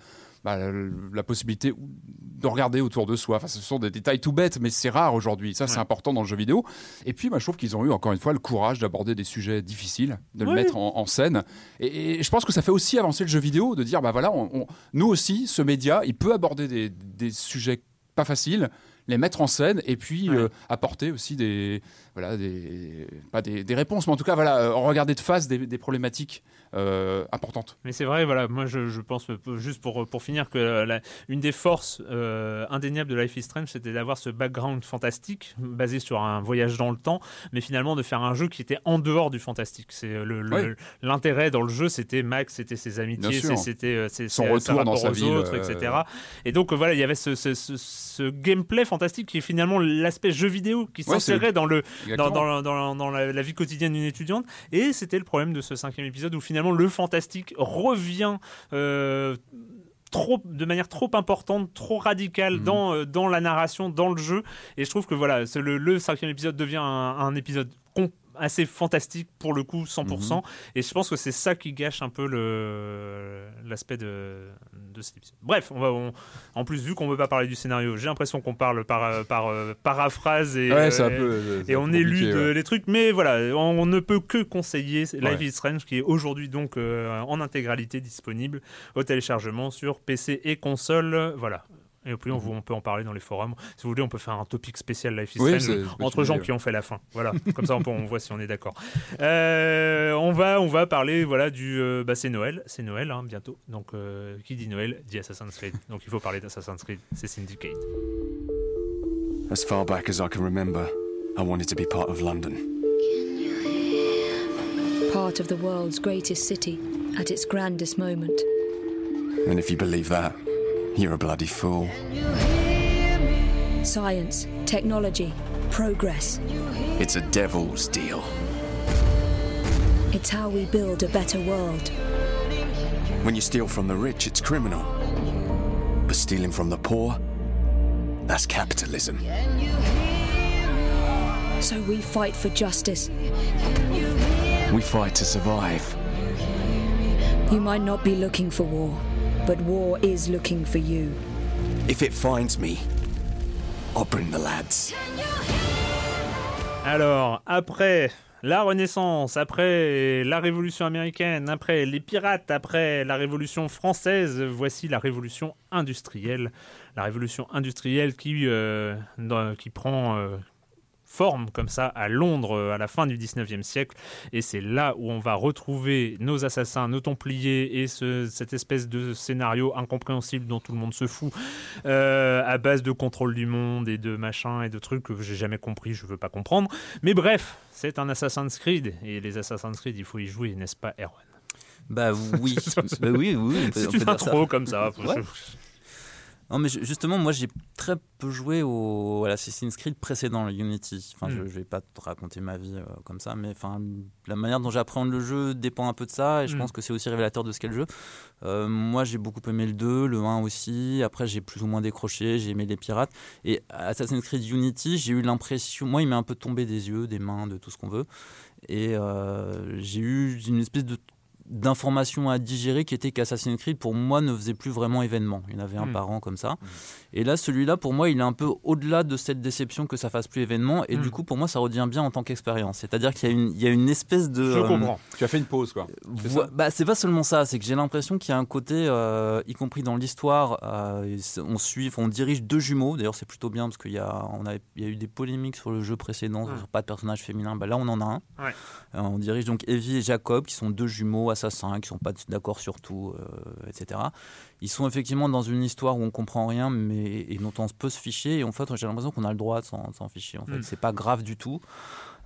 bah, la, possibilité de regarder autour de soi. Enfin, ce sont des détails tout bêtes, mais c'est rare aujourd'hui. Ça, c'est Ouais. important dans le jeu vidéo. Et puis, bah, je trouve qu'ils ont eu encore une fois le courage d'aborder des sujets difficiles, de le Oui. mettre en, en scène. Et, et je pense que ça fait aussi avancer le jeu vidéo de dire, bah voilà, on- on- nous aussi, ce média, il peut aborder des, des sujets pas faciles, les mettre en scène et puis Ouais. euh, apporter aussi des, voilà, des, pas des, des réponses, mais en tout cas, voilà, euh, regarder de face des, des problématiques euh, importantes. Mais c'est vrai, voilà, moi je, je pense, euh, juste pour, pour finir, que la- une des forces euh, indéniables de Life is Strange, c'était d'avoir ce background fantastique, basé sur un voyage dans le temps, mais finalement de faire un jeu qui était en dehors du fantastique. C'est euh, le- le- Oui. L'intérêt dans le jeu, c'était Max, c'était ses amitiés, c'était Son retour sa dans sa aux ville, autres, euh, etc. Et donc voilà, il y avait ce, ce- ce- ce gameplay fantastique qui est finalement l'aspect jeu vidéo qui Ouais, s'insérait dans le dans, Exactement. dans, dans- dans la, la vie quotidienne d'une étudiante. Et c'était le problème de ce cinquième épisode où finalement le fantastique revient. euh, Trop, de manière trop importante, trop radicale Mhm. dans, euh, dans la narration, dans le jeu. Et je trouve que voilà, le, le cinquième épisode devient un, un épisode assez fantastique pour le coup, 100%. Mhm. Et je pense que c'est ça qui gâche un peu l'aspect de, de cet épisode. Bref, on va, on- en plus, vu qu'on ne veut pas parler du scénario, j'ai l'impression qu'on parle par, par euh, paraphrase et, Ouais, euh, peu. et on élude ouais. les trucs, mais voilà, on, on ne peut que conseiller Life Ouais. is Strange qui est aujourd'hui donc euh, en intégralité disponible au téléchargement sur PC et console. Voilà. Et puis on, on peut en parler dans les forums. Si vous voulez, on peut faire un topic spécial Life is Mhm. Oui, Strange entre gens qui ont fait la fin. Voilà, comme ça on, peut- on voit si on est d'accord. Euh, on va on va parler voilà du euh, bah, c'est Noël, c'est Noël hein, bientôt. Donc euh, qui dit Noël dit Assassin's Creed. Donc il faut parler d'Assassin's Creed. C'est Syndicate. As far back as I can remember, I wanted to be part of London. part of the world's greatest city at its grandest moment. And if you believe that, you're a bloody fool. Science, technology, progress. It's a devil's deal. It's how we build a better world. When you steal from the rich, it's criminal. But stealing from the poor, that's capitalism. So we fight for justice. We fight to survive. You might not be looking for war, but war is looking for you. If it finds me, I'll bring the lads. Alors, après la Renaissance, après la Révolution américaine, après les pirates, après la Révolution française, voici la Révolution industrielle. La Révolution industrielle qui, euh, qui prend euh, forme comme ça à Londres euh, à la fin du 19e siècle. Et c'est là où on va retrouver nos assassins, nos templiers et ce- cette espèce de scénario incompréhensible dont tout le monde se fout euh, à base de contrôle du monde et de machin et de trucs que j'ai jamais compris, je veux pas comprendre. Mais bref, c'est un Assassin's Creed et les Assassin's Creed, il faut y jouer, n'est-ce pas, Erwan? Bah oui, bah oui, oui. peut- C'est une ça. intro comme ça. Ouais. Non, mais ju- justement, moi j'ai très peu joué au à l'Assassin's Creed précédent, le Unity. Enfin, je, Mm. je vais pas te raconter ma vie euh, comme ça, mais enfin, la manière dont j'appréhende le jeu dépend un peu de ça, et je Mm. pense que c'est aussi révélateur de ce qu'est le jeu. Euh, moi, j'ai beaucoup aimé le 2, le 1 aussi. Après, j'ai plus ou moins décroché, j'ai aimé les pirates. Et Assassin's Creed Unity, j'ai eu l'impression, moi, il m'est un peu tombé des yeux, des mains, de tout ce qu'on veut. Et euh, j'ai eu une espèce de d'informations à digérer qui était qu'Assassin's Creed pour moi ne faisait plus vraiment événement. Il y en avait un Mm. par an comme ça. Et là, celui-là, pour moi, il est un peu au-delà de cette déception que ça fasse plus événement. Et du coup, pour moi, ça redevient bien en tant qu'expérience. C'est-à-dire qu'il y, a une- il y a une espèce de. Je euh, comprends. Tu as fait une pause, quoi. Bah, c'est pas seulement ça, c'est que j'ai l'impression qu'il y a un côté, euh, y compris dans l'histoire, euh, on suit, on dirige deux jumeaux. D'ailleurs, c'est plutôt bien parce qu'il y a, on a, il y a eu des polémiques sur le jeu précédent, Ouais. sur pas de personnage féminin. Bah, là, on en a un. Ouais. On dirige donc Evie et Jacob, qui sont deux jumeaux assassins, qui sont pas d'accord sur tout, euh, etc. Ils sont effectivement dans une histoire où on comprend rien, mais et dont on peut se ficher. Et en fait, j'ai l'impression qu'on a le droit de s'en ficher. En fait, Mm. c'est pas grave du tout.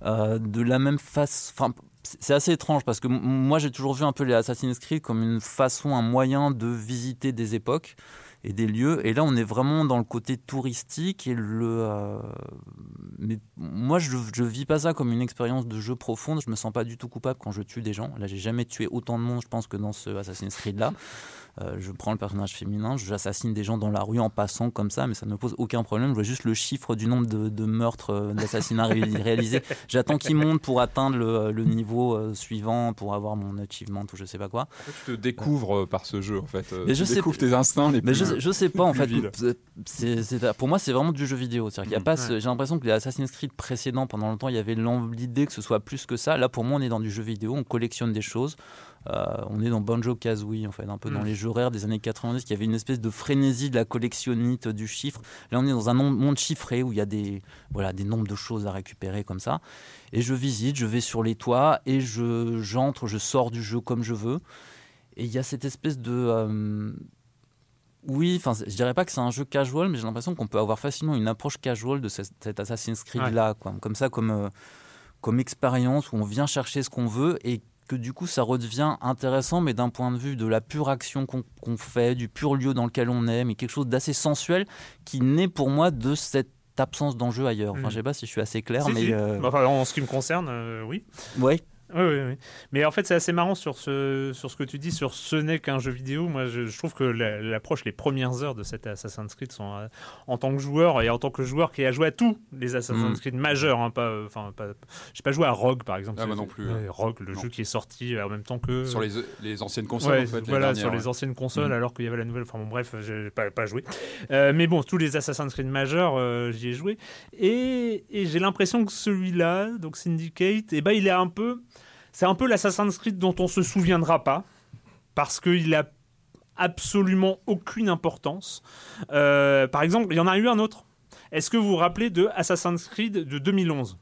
Euh, de la même face, enfin, c'est assez étrange parce que moi j'ai toujours vu un peu les Assassin's Creed comme une façon, un moyen de visiter des époques et des lieux. Et là, on est vraiment dans le côté touristique et le. euh, Mais moi, je, je vis pas ça comme une expérience de jeu profonde. Je me sens pas du tout coupable quand je tue des gens. Là, j'ai jamais tué autant de monde, je pense, que dans ce Assassin's Creed là. Euh, je prends le personnage féminin, j'assassine des gens dans la rue en passant comme ça, mais ça ne me pose aucun problème. Je vois juste le chiffre du nombre de, de meurtres, euh, d'assassinats ré- réalisés. J'attends qu'il monte pour atteindre le, le niveau euh, suivant, pour avoir mon achievement ou je sais pas quoi. En fait, tu te découvres euh, par ce jeu, en fait. Euh, Mais tu je sais- découvres tes instincts les Mais plus... je, je sais pas en fait. pour moi, c'est vraiment du jeu vidéo. C'est-à-dire qu'il y a Mm. pas ce- J'ai l'impression que les Assassin's Creed précédents, pendant longtemps, il y avait l'idée que ce soit plus que ça. Là, pour moi, on est dans du jeu vidéo. On collectionne des choses. Euh, on est dans Banjo Kazooie, en fait, un peu dans Mm. les jeux rares des années 90, qui avait une espèce de frénésie de la collectionnite du chiffre. Là, on est dans un monde chiffré où il y a des, voilà, des nombres de choses à récupérer comme ça. Et je visite, je vais sur les toits et je j'entre, je sors du jeu comme je veux. Et il y a cette espèce de euh, oui, enfin, je dirais pas que c'est un jeu casual, mais j'ai l'impression qu'on peut avoir facilement une approche casual de ce- cet Assassin's Creed là, quoi. comme ça, comme euh, comme expérience où on vient chercher ce qu'on veut et que du coup ça redevient intéressant, mais d'un point de vue de la pure action qu'on fait, du pur lieu dans lequel on est, mais quelque chose d'assez sensuel qui naît pour moi de cette absence d'enjeu ailleurs. Enfin, Mm. je sais pas si je suis assez clair, Si, mais si. euh, Enfin, en ce qui me concerne, euh, oui. ouais. Oui, oui, oui. Mais en fait, c'est assez marrant sur ce, sur ce que tu dis, sur ce n'est qu'un jeu vidéo. Moi, je, je trouve que la- l'approche, les premières heures de cet Assassin's Creed sont euh, en tant que joueur et en tant que joueur qui a joué à tous les Assassin's Mm. Creed majeurs. Hein, pas, euh, enfin, pas, j'ai pas joué à Rogue, par exemple. Ah, moi C'est- non plus, ouais. Rogue, le Non. jeu qui est sorti euh, en même temps que. Sur les, les anciennes consoles, Ouais, en fait. les voilà, dernières, sur les anciennes consoles, Mhm. alors qu'il y avait la nouvelle. Enfin bon, bref, j'ai pas, pas joué. Euh, mais bon, tous les Assassin's Creed majeurs, euh, j'y ai joué. Et, et j'ai l'impression que celui-là, donc Syndicate, eh ben, il est un peu. C'est un peu l'Assassin's Creed dont on se souviendra pas. Parce qu'il a absolument aucune importance. Euh, par exemple, il y en a eu un autre. Est-ce que vous vous rappelez de Assassin's Creed de 2011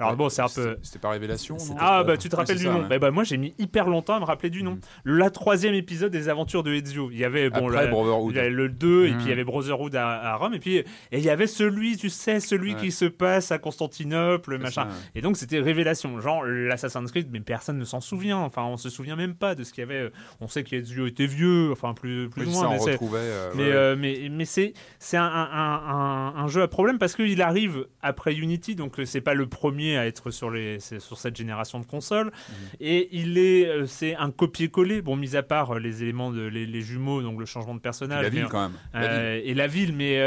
Alors Ouais, bon, c'est un peu. C'était pas Révélation non Ah bah tu te rappelles du ça, nom ouais. bah, bah, Moi j'ai mis hyper longtemps à me rappeler du nom. La troisième épisode des aventures de Ezio. Il y avait bon Après la- Brotherhood. il y avait le 2 et Mm. puis il y avait Brotherhood à, à Rome et puis et il y avait celui tu sais celui Ouais. qui se passe à Constantinople machin. ça. Et donc c'était révélation genre l'Assassin's Creed mais personne ne s'en souvient. Enfin on se souvient même pas de ce qu'il y avait. On sait qu'Ezio était vieux enfin plus plus Oui, ou ça, moins on mais euh, mais, euh, mais, mais c'est, c'est un, un, un- un jeu à problème parce qu'il arrive après Unity, donc euh, c'est pas le premier à être sur, les, c'est sur cette génération de consoles. Mhm. Et il est, euh, c'est un copier-coller, bon, mis à part euh, les éléments, de, les, les jumeaux, donc le changement de personnage. la ville mais, quand même. La ville. euh, et la ville, mais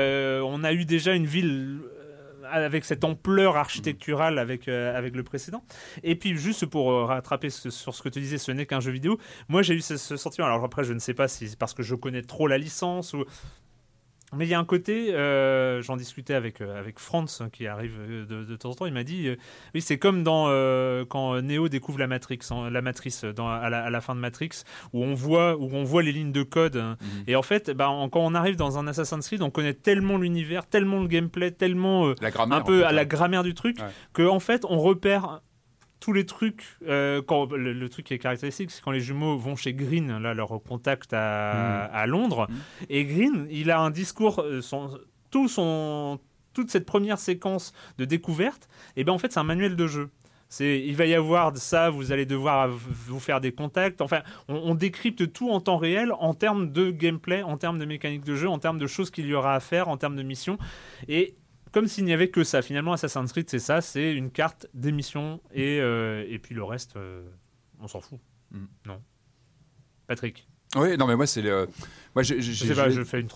on a eu déjà une ville avec cette ampleur architecturale avec, euh, avec le précédent. Et puis, juste pour euh, rattraper ce- sur ce que tu disais, ce n'est qu'un jeu vidéo. Moi, j'ai eu ce, ce sentiment. Alors après, je ne sais pas si c'est parce que je connais trop la licence ou. Mais il y a un côté, euh, j'en discutais avec, euh, avec Franz hein, qui arrive euh, de, de temps en temps, il m'a dit, euh, oui c'est comme dans, quand Neo découvre la Matrix, hein, la matrice dans, à, la, à la fin de Matrix, où on voit, où on voit les lignes de code. hein. Mhm. Et en fait, bah, quand on arrive dans un Assassin's Creed, on connaît tellement l'univers, tellement le gameplay, tellement La grammaire. un en peu fait, à la grammaire du truc, Ouais. que en fait on repère tous les trucs. euh, quand le, le truc qui est caractéristique, c'est quand les jumeaux vont chez Green, là leur contact à, à Londres, Mm. et Green, il a un discours, euh, son, tout son, toute cette première séquence de découverte, et ben en fait c'est un manuel de jeu. C'est, il va y avoir de ça, vous allez devoir vous faire des contacts. Enfin, on, on décrypte tout en temps réel, en termes de gameplay, en termes de mécanique de jeu, en termes de choses qu'il y aura à faire, en termes de missions. Et comme s'il n'y avait que ça. Finalement, Assassin's Creed, c'est ça, c'est une carte d'émission et, euh, et puis le reste, euh, on s'en fout. Mm. Non. Patrick, Oui, non mais moi c'est le. Moi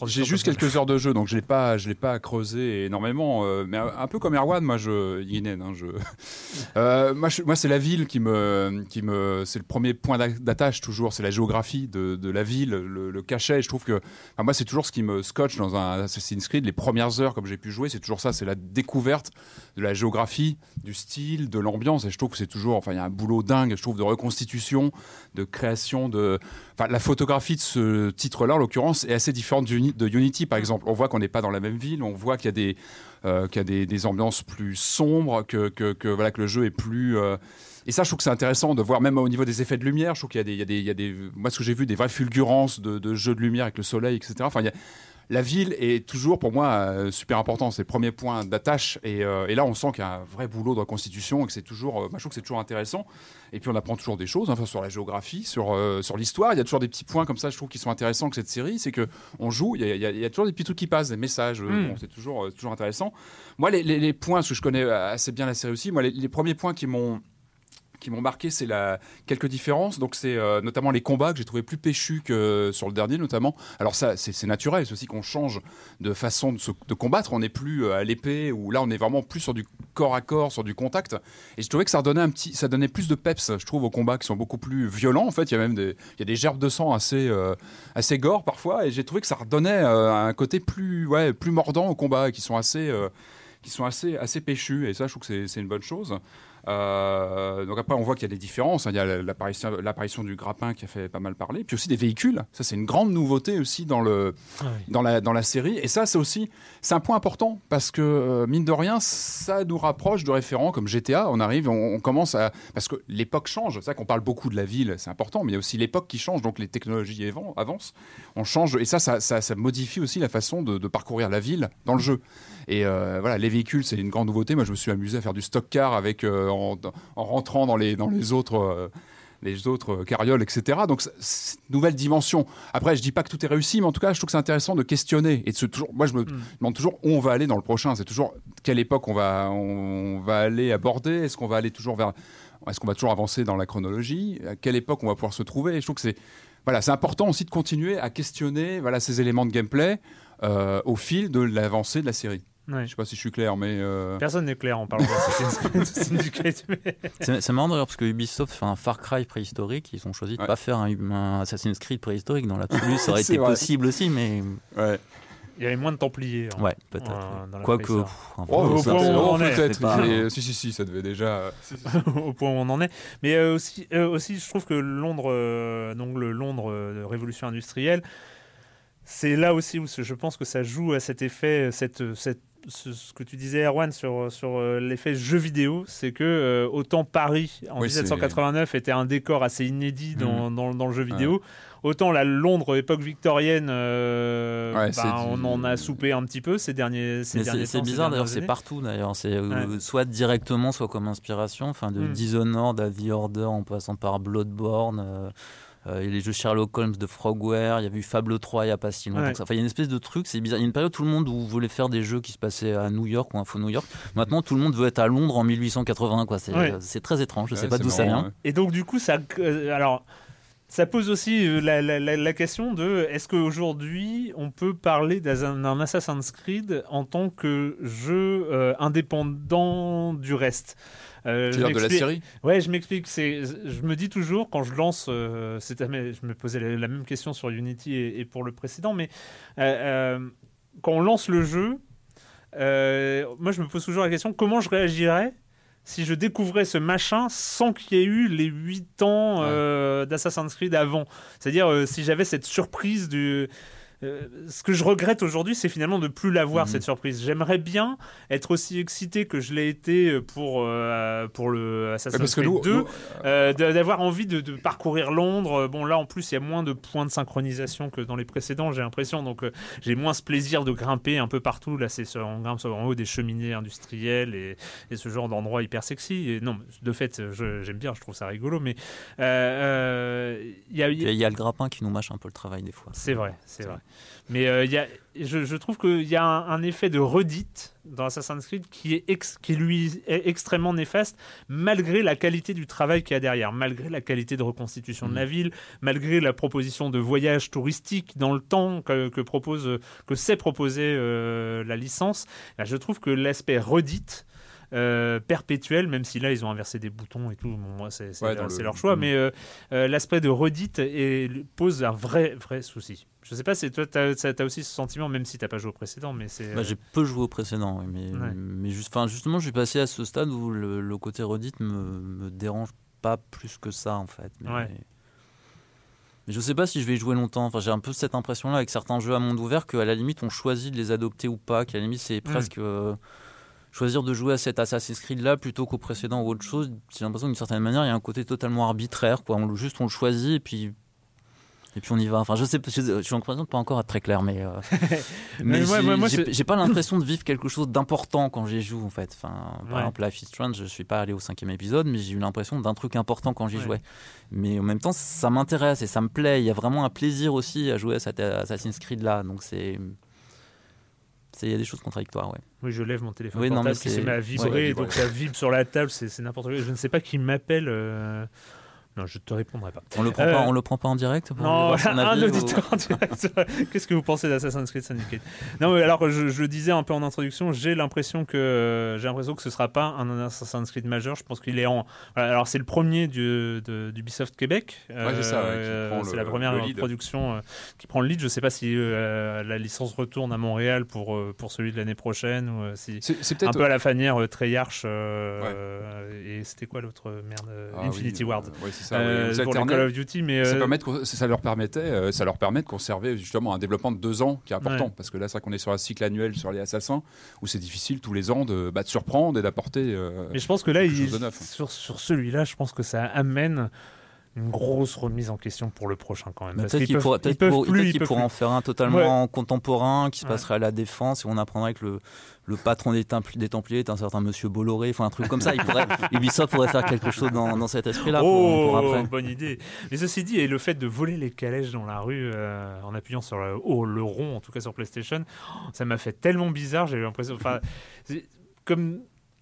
j'ai juste quelques heures de jeu, donc je l'ai pas, je l'ai pas creusé énormément, euh, mais un un peu comme Erwan, moi je, Yinen, hein, je, Euh, moi, je- moi c'est la ville qui me, qui me, c'est le premier point d'a- d'attache toujours, c'est la géographie de, de la ville, le, le cachet. Je trouve que, enfin, moi c'est toujours ce qui me scotche dans un Assassin's Creed, les premières heures comme j'ai pu jouer, c'est toujours ça, c'est la découverte de la géographie, du style, de l'ambiance, et je trouve que c'est toujours, enfin il y a un boulot dingue, je trouve de reconstitution, de création de, enfin la photographie de ce titre-là en l'occurrence est assez différente de Unity par exemple. On voit qu'on n'est pas dans la même ville, on voit qu'il y a des euh, qu'il y a des, ambiances plus sombres, que, que, que, voilà que le jeu est plus euh, et ça, je trouve que c'est intéressant de voir, même au niveau des effets de lumière, je trouve qu'il y y y a des, moi, ce que j'ai vu, des vraies fulgurances de, de jeux de lumière avec le soleil, etc. Enfin, il y a, la ville est toujours, pour moi, euh, super important. C'est le premier point d'attache. Et, euh, et là, on sent qu'il y a un vrai boulot de reconstitution et que c'est toujours, euh, moi, je trouve que c'est toujours intéressant. Et puis, on apprend toujours des choses, hein, enfin, sur la géographie, sur, euh, sur l'histoire. Il y a toujours des petits points comme ça, je trouve, qui sont intéressants que cette série. C'est que on joue, il y, a, il y a- il y a toujours des petits trucs qui passent, des messages. euh, Mm. bon, c'est toujours, toujours intéressant. Moi, les, les- les points, parce que je connais assez bien la série aussi, moi, les, les premiers points qui m'ont qui m'ont marqué, c'est la quelques différences. Donc c'est euh, notamment les combats que j'ai trouvé plus péchus que sur le dernier notamment. Alors ça, c'est naturel, c'est aussi qu'on change de façon de, combattre. On n'est plus euh, à l'épée ou là on est vraiment plus sur du corps à corps, sur du contact. Et je trouvais que ça redonnait un petit, ça donnait plus de peps, je trouve, aux combats qui sont beaucoup plus violents. En fait, il y a même des, il y a des gerbes de sang assez, euh, assez gore parfois. Et j'ai trouvé que ça redonnait euh, un côté plus, ouais, plus mordant aux combats, qui sont assez, qui sont assez, assez péchus. Et ça, je trouve que c'est une bonne chose. Euh, donc après, on voit qu'il y a des différences. hein. Il y a l'apparition du grappin qui a fait pas mal parler. Puis aussi des véhicules. Ça, c'est une grande nouveauté aussi dans, le, dans, la, dans la série. Et ça, c'est aussi c'est un point important parce que, euh, mine de rien, ça nous rapproche de référents comme GTA. On arrive, on, on commence à... Parce que l'époque change. C'est vrai qu'on parle beaucoup de la ville, c'est important, mais il y a aussi l'époque qui change. Donc les technologies avancent. On change. Et ça, ça, ça, ça modifie aussi la façon de, de parcourir la ville dans le jeu. Et euh, voilà, les véhicules, c'est une grande nouveauté. Moi, je me suis amusé à faire du stock car avec, euh, en, en rentrant dans les, dans les autres. euh, les autres carrioles, etc. Donc, c'est- c'est une nouvelle dimension. Après, je dis pas que tout est réussi, mais en tout cas, je trouve que c'est intéressant de questionner et de se toujours. Moi, je me demande toujours où on va aller dans le prochain. C'est toujours quelle époque on va, on va aller aborder. Est-ce qu'on va aller toujours vers. Est-ce qu'on va toujours avancer dans la chronologie? À quelle époque on va pouvoir se trouver? Et je trouve que c'est. Voilà, c'est important aussi de continuer à questionner voilà, ces éléments de gameplay euh, au fil de l'avancée de la série. Ouais. Je sais pas si je suis clair, mais. euh, Personne n'est clair en parlant d'Assassin's Creed Syndicate, mais- C'est marrant d'ailleurs parce que Ubisoft fait un Far Cry préhistorique. Ils ont choisi de Ouais. pas faire un, un Assassin's Creed préhistorique. Dans l'absolu, ça aurait été vrai. possible aussi, mais ouais. Il y avait moins de Templiers. hein. ouais, peut-être. Euh, Quoique, Oh, Au ça- point où on en est. Si, si, si, ça devait déjà. euh, au point où on en est. Mais euh, aussi, euh, aussi, je trouve que Londres, euh, donc le Londres euh, de révolution industrielle, c'est là aussi où je pense que ça joue à cet effet, cette, cette ce, ce que tu disais, Erwan, sur, sur euh, l'effet jeu vidéo, c'est que euh, autant Paris en Oui, c'est- 1789 était un décor assez inédit dans, Mhm. dans- dans le jeu vidéo, autant la Londres époque victorienne, euh, Ouais, bah, du- on en a soupé un petit peu ces derniers, ces derniers c'est bizarre d'ailleurs, c'est partout d'ailleurs. C'est Ouais. soit directement, soit comme inspiration. Enfin, de Mm. Dishonored à The Order en passant par Bloodborne. euh, euh, et les jeux Sherlock Holmes de Frogware, il y a eu Fable 3 il n'y a pas si longtemps. Ouais. que ça. Enfin, il y a une espèce de truc, c'est bizarre. Il y a une période où tout le monde voulait faire des jeux qui se passaient à New York ou Info New York. Maintenant, tout le monde veut être à Londres en 1880. quoi. C'est Ouais. euh, c'est très étrange, je sais Ouais, pas d'où ça vient. ouais. Et donc du coup, ça, euh, alors, ça pose aussi la, la- la- la question de est-ce qu'aujourd'hui on peut parler d'un d'un Assassin's Creed en tant que jeu euh, indépendant du reste? Euh, je de la série Ouais, je m'explique. C'est, je me dis toujours quand je lance, euh, c'est- je me posais la, la même question sur Unity et, et pour le précédent, mais euh, euh, quand on lance le jeu, euh, moi je me pose toujours la question comment je réagirais si je découvrais ce machin sans qu'il y ait eu les 8 ans d'Assassin's Creed avant? C'est-à-dire si j'avais cette surprise du... euh, ce que je regrette aujourd'hui, c'est finalement de plus l'avoir Mhm. cette surprise. J'aimerais bien être aussi excité que je l'ai été pour euh, pour le Assassin's Creed nous, 2, nous, euh, de- d'avoir envie de, de parcourir Londres. Bon là en plus il y a moins de points de synchronisation que dans les précédents, j'ai l'impression. Donc euh, j'ai moins ce plaisir de grimper un peu partout. Là c'est on grimpe sur- en haut des cheminées industrielles et, et ce genre d'endroit hyper sexy. Et non, de fait j'aime bien, je trouve ça rigolo. Mais euh, euh, il y a, il y a- y a le grappin qui nous mâche un peu le travail des fois. c'est vrai, c'est vrai. Mais euh, y a, je, je trouve qu'il y a un, un effet de redite dans Assassin's Creed qui est, ex- qui lui est extrêmement néfaste, malgré la qualité du travail qu'il y a derrière, malgré la qualité de reconstitution de la ville, malgré la proposition de voyage touristique dans le temps que, que propose, que sait proposer euh, la licence. Là, je trouve que l'aspect redite euh, perpétuel, même si là ils ont inversé des boutons et tout, bon, moi c'est Ouais, leur- le- choix, Mm. mais euh, euh, l'aspect de redite et, pose un vrai, vrai souci. Je sais pas si toi tu as, aussi ce sentiment, même si tu pas joué au précédent, mais c'est. Bah, j'ai peu joué au précédent, mais, Ouais. mais juste, enfin, justement, je suis passé à ce stade où le, le côté redite me, me dérange pas plus que ça, en fait. Mais, Ouais. mais je sais pas si je vais y jouer longtemps. Enfin, j'ai un peu cette impression-là avec certains jeux à monde ouvert qu'à la limite, on choisit de les adopter ou pas, qu'à la limite, Mm. c'est presque. euh, choisir de jouer à cet Assassin's Creed là plutôt qu'au précédent ou autre chose, j'ai l'impression d'une certaine manière il y a un côté totalement arbitraire quoi. On, le- juste on le choisit et puis et puis on y va. Enfin je sais, je, je suis l'impression de pas encore être très clair, mais euh, Mais mais j'ai- pas l'impression de vivre quelque chose d'important quand j'y joue en fait. Enfin par Ouais. exemple Life is Strange, je suis pas allé au cinquième épisode, mais j'ai eu l'impression d'un truc important quand j'y Ouais. jouais. Mais en même temps ça m'intéresse et ça me plaît. Il y a vraiment un plaisir aussi à jouer à cet Assassin's Creed là, donc c'est- il y a des choses contradictoires, ouais. Oui, je lève mon téléphone Oui, non, portable mais qui se c'est- met à vibrer, ouais, donc ça vibre sur la table, c'est c'est n'importe quoi. Je ne sais pas qui m'appelle. euh, Non, je te répondrai pas. On le prend Euh, pas, on le prend pas en direct pour Non, son un avis, ou- auditeur en direct. Qu'est-ce que vous pensez d'Assassin's Creed Syndicate? Non, mais alors je, je le disais un peu en introduction, j'ai l'impression que j'ai l'impression que ce sera pas un Assassin's Creed majeur. Je pense qu'il est en. voilà, alors c'est le premier du, de- d'Ubisoft Québec. Ouais, c'est ça, ouais, Euh, c'est la première production euh, qui prend le lead. Je sais pas si euh, la licence retourne à Montréal pour euh, pour celui de l'année prochaine ou euh, si. C'est c'est Un peu à la fanière euh, Treyarch euh, et c'était quoi l'autre merde euh, Ah Infinity oui, Ward? euh, ouais, c'est ça, Euh, ouais, les pour les alternatives. Call of Duty mais ça, permet de con- ça leur permettait, euh, ça leur permet de conserver justement un développement de deux ans qui est important Ouais. parce que là c'est vrai qu'on est sur un cycle annuel sur les assassins où c'est difficile tous les ans de, bah, de surprendre et d'apporter. euh, Mais je pense que là, il- sur celui-là, je pense que ça amène une grosse remise en question pour le prochain quand même. Peut-être qu'ils qu'il peuvent- pourra- ils peut-être peuvent pour- plus, peut-être ils qu'il peuvent pourra plus. en faire un totalement Ouais. contemporain qui se Ouais. passerait à la défense et on apprendrait que le, le patron des, Templi- des Templiers est un certain monsieur Bolloré, enfin un truc comme ça. Il pourrait, Ubisoft pourrait faire quelque chose dans, dans cet esprit-là pour, Oh, pour après. bonne idée. Mais ceci dit, et le fait de voler les calèches dans la rue euh, en appuyant sur le, oh, le rond, en tout cas sur PlayStation, oh, ça m'a fait tellement bizarre. J'ai eu l'impression, enfin, comme,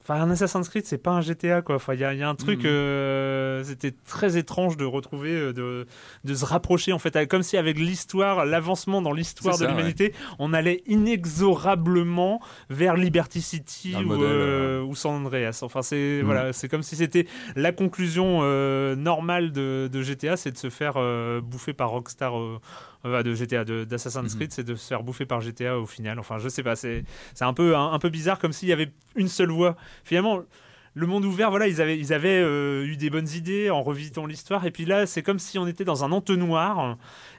enfin, un Assassin's Creed, c'est pas un GTA quoi. Enfin, il y, a- il y a un truc, Mhm. euh, c'était très étrange de retrouver, euh, de, de se rapprocher en fait, comme si avec l'histoire, l'avancement dans l'histoire de l'humanité, on allait inexorablement vers Liberty City ou, modèle, euh, ou San Andreas. Enfin, c'est Mhm. voilà, c'est comme si c'était la conclusion euh, normale de, de GTA, c'est de se faire bouffer par Rockstar. Euh, de GTA, d'Assassin's Mhm. Creed, c'est de se faire bouffer par GTA au final. Enfin, je sais pas, c'est c'est un peu un, un peu bizarre, comme s'il y avait une seule voie. Finalement, le monde ouvert, voilà, ils avaient, ils avaient euh, eu des bonnes idées en revisitant l'histoire. Et puis là, c'est comme si on était dans un entonnoir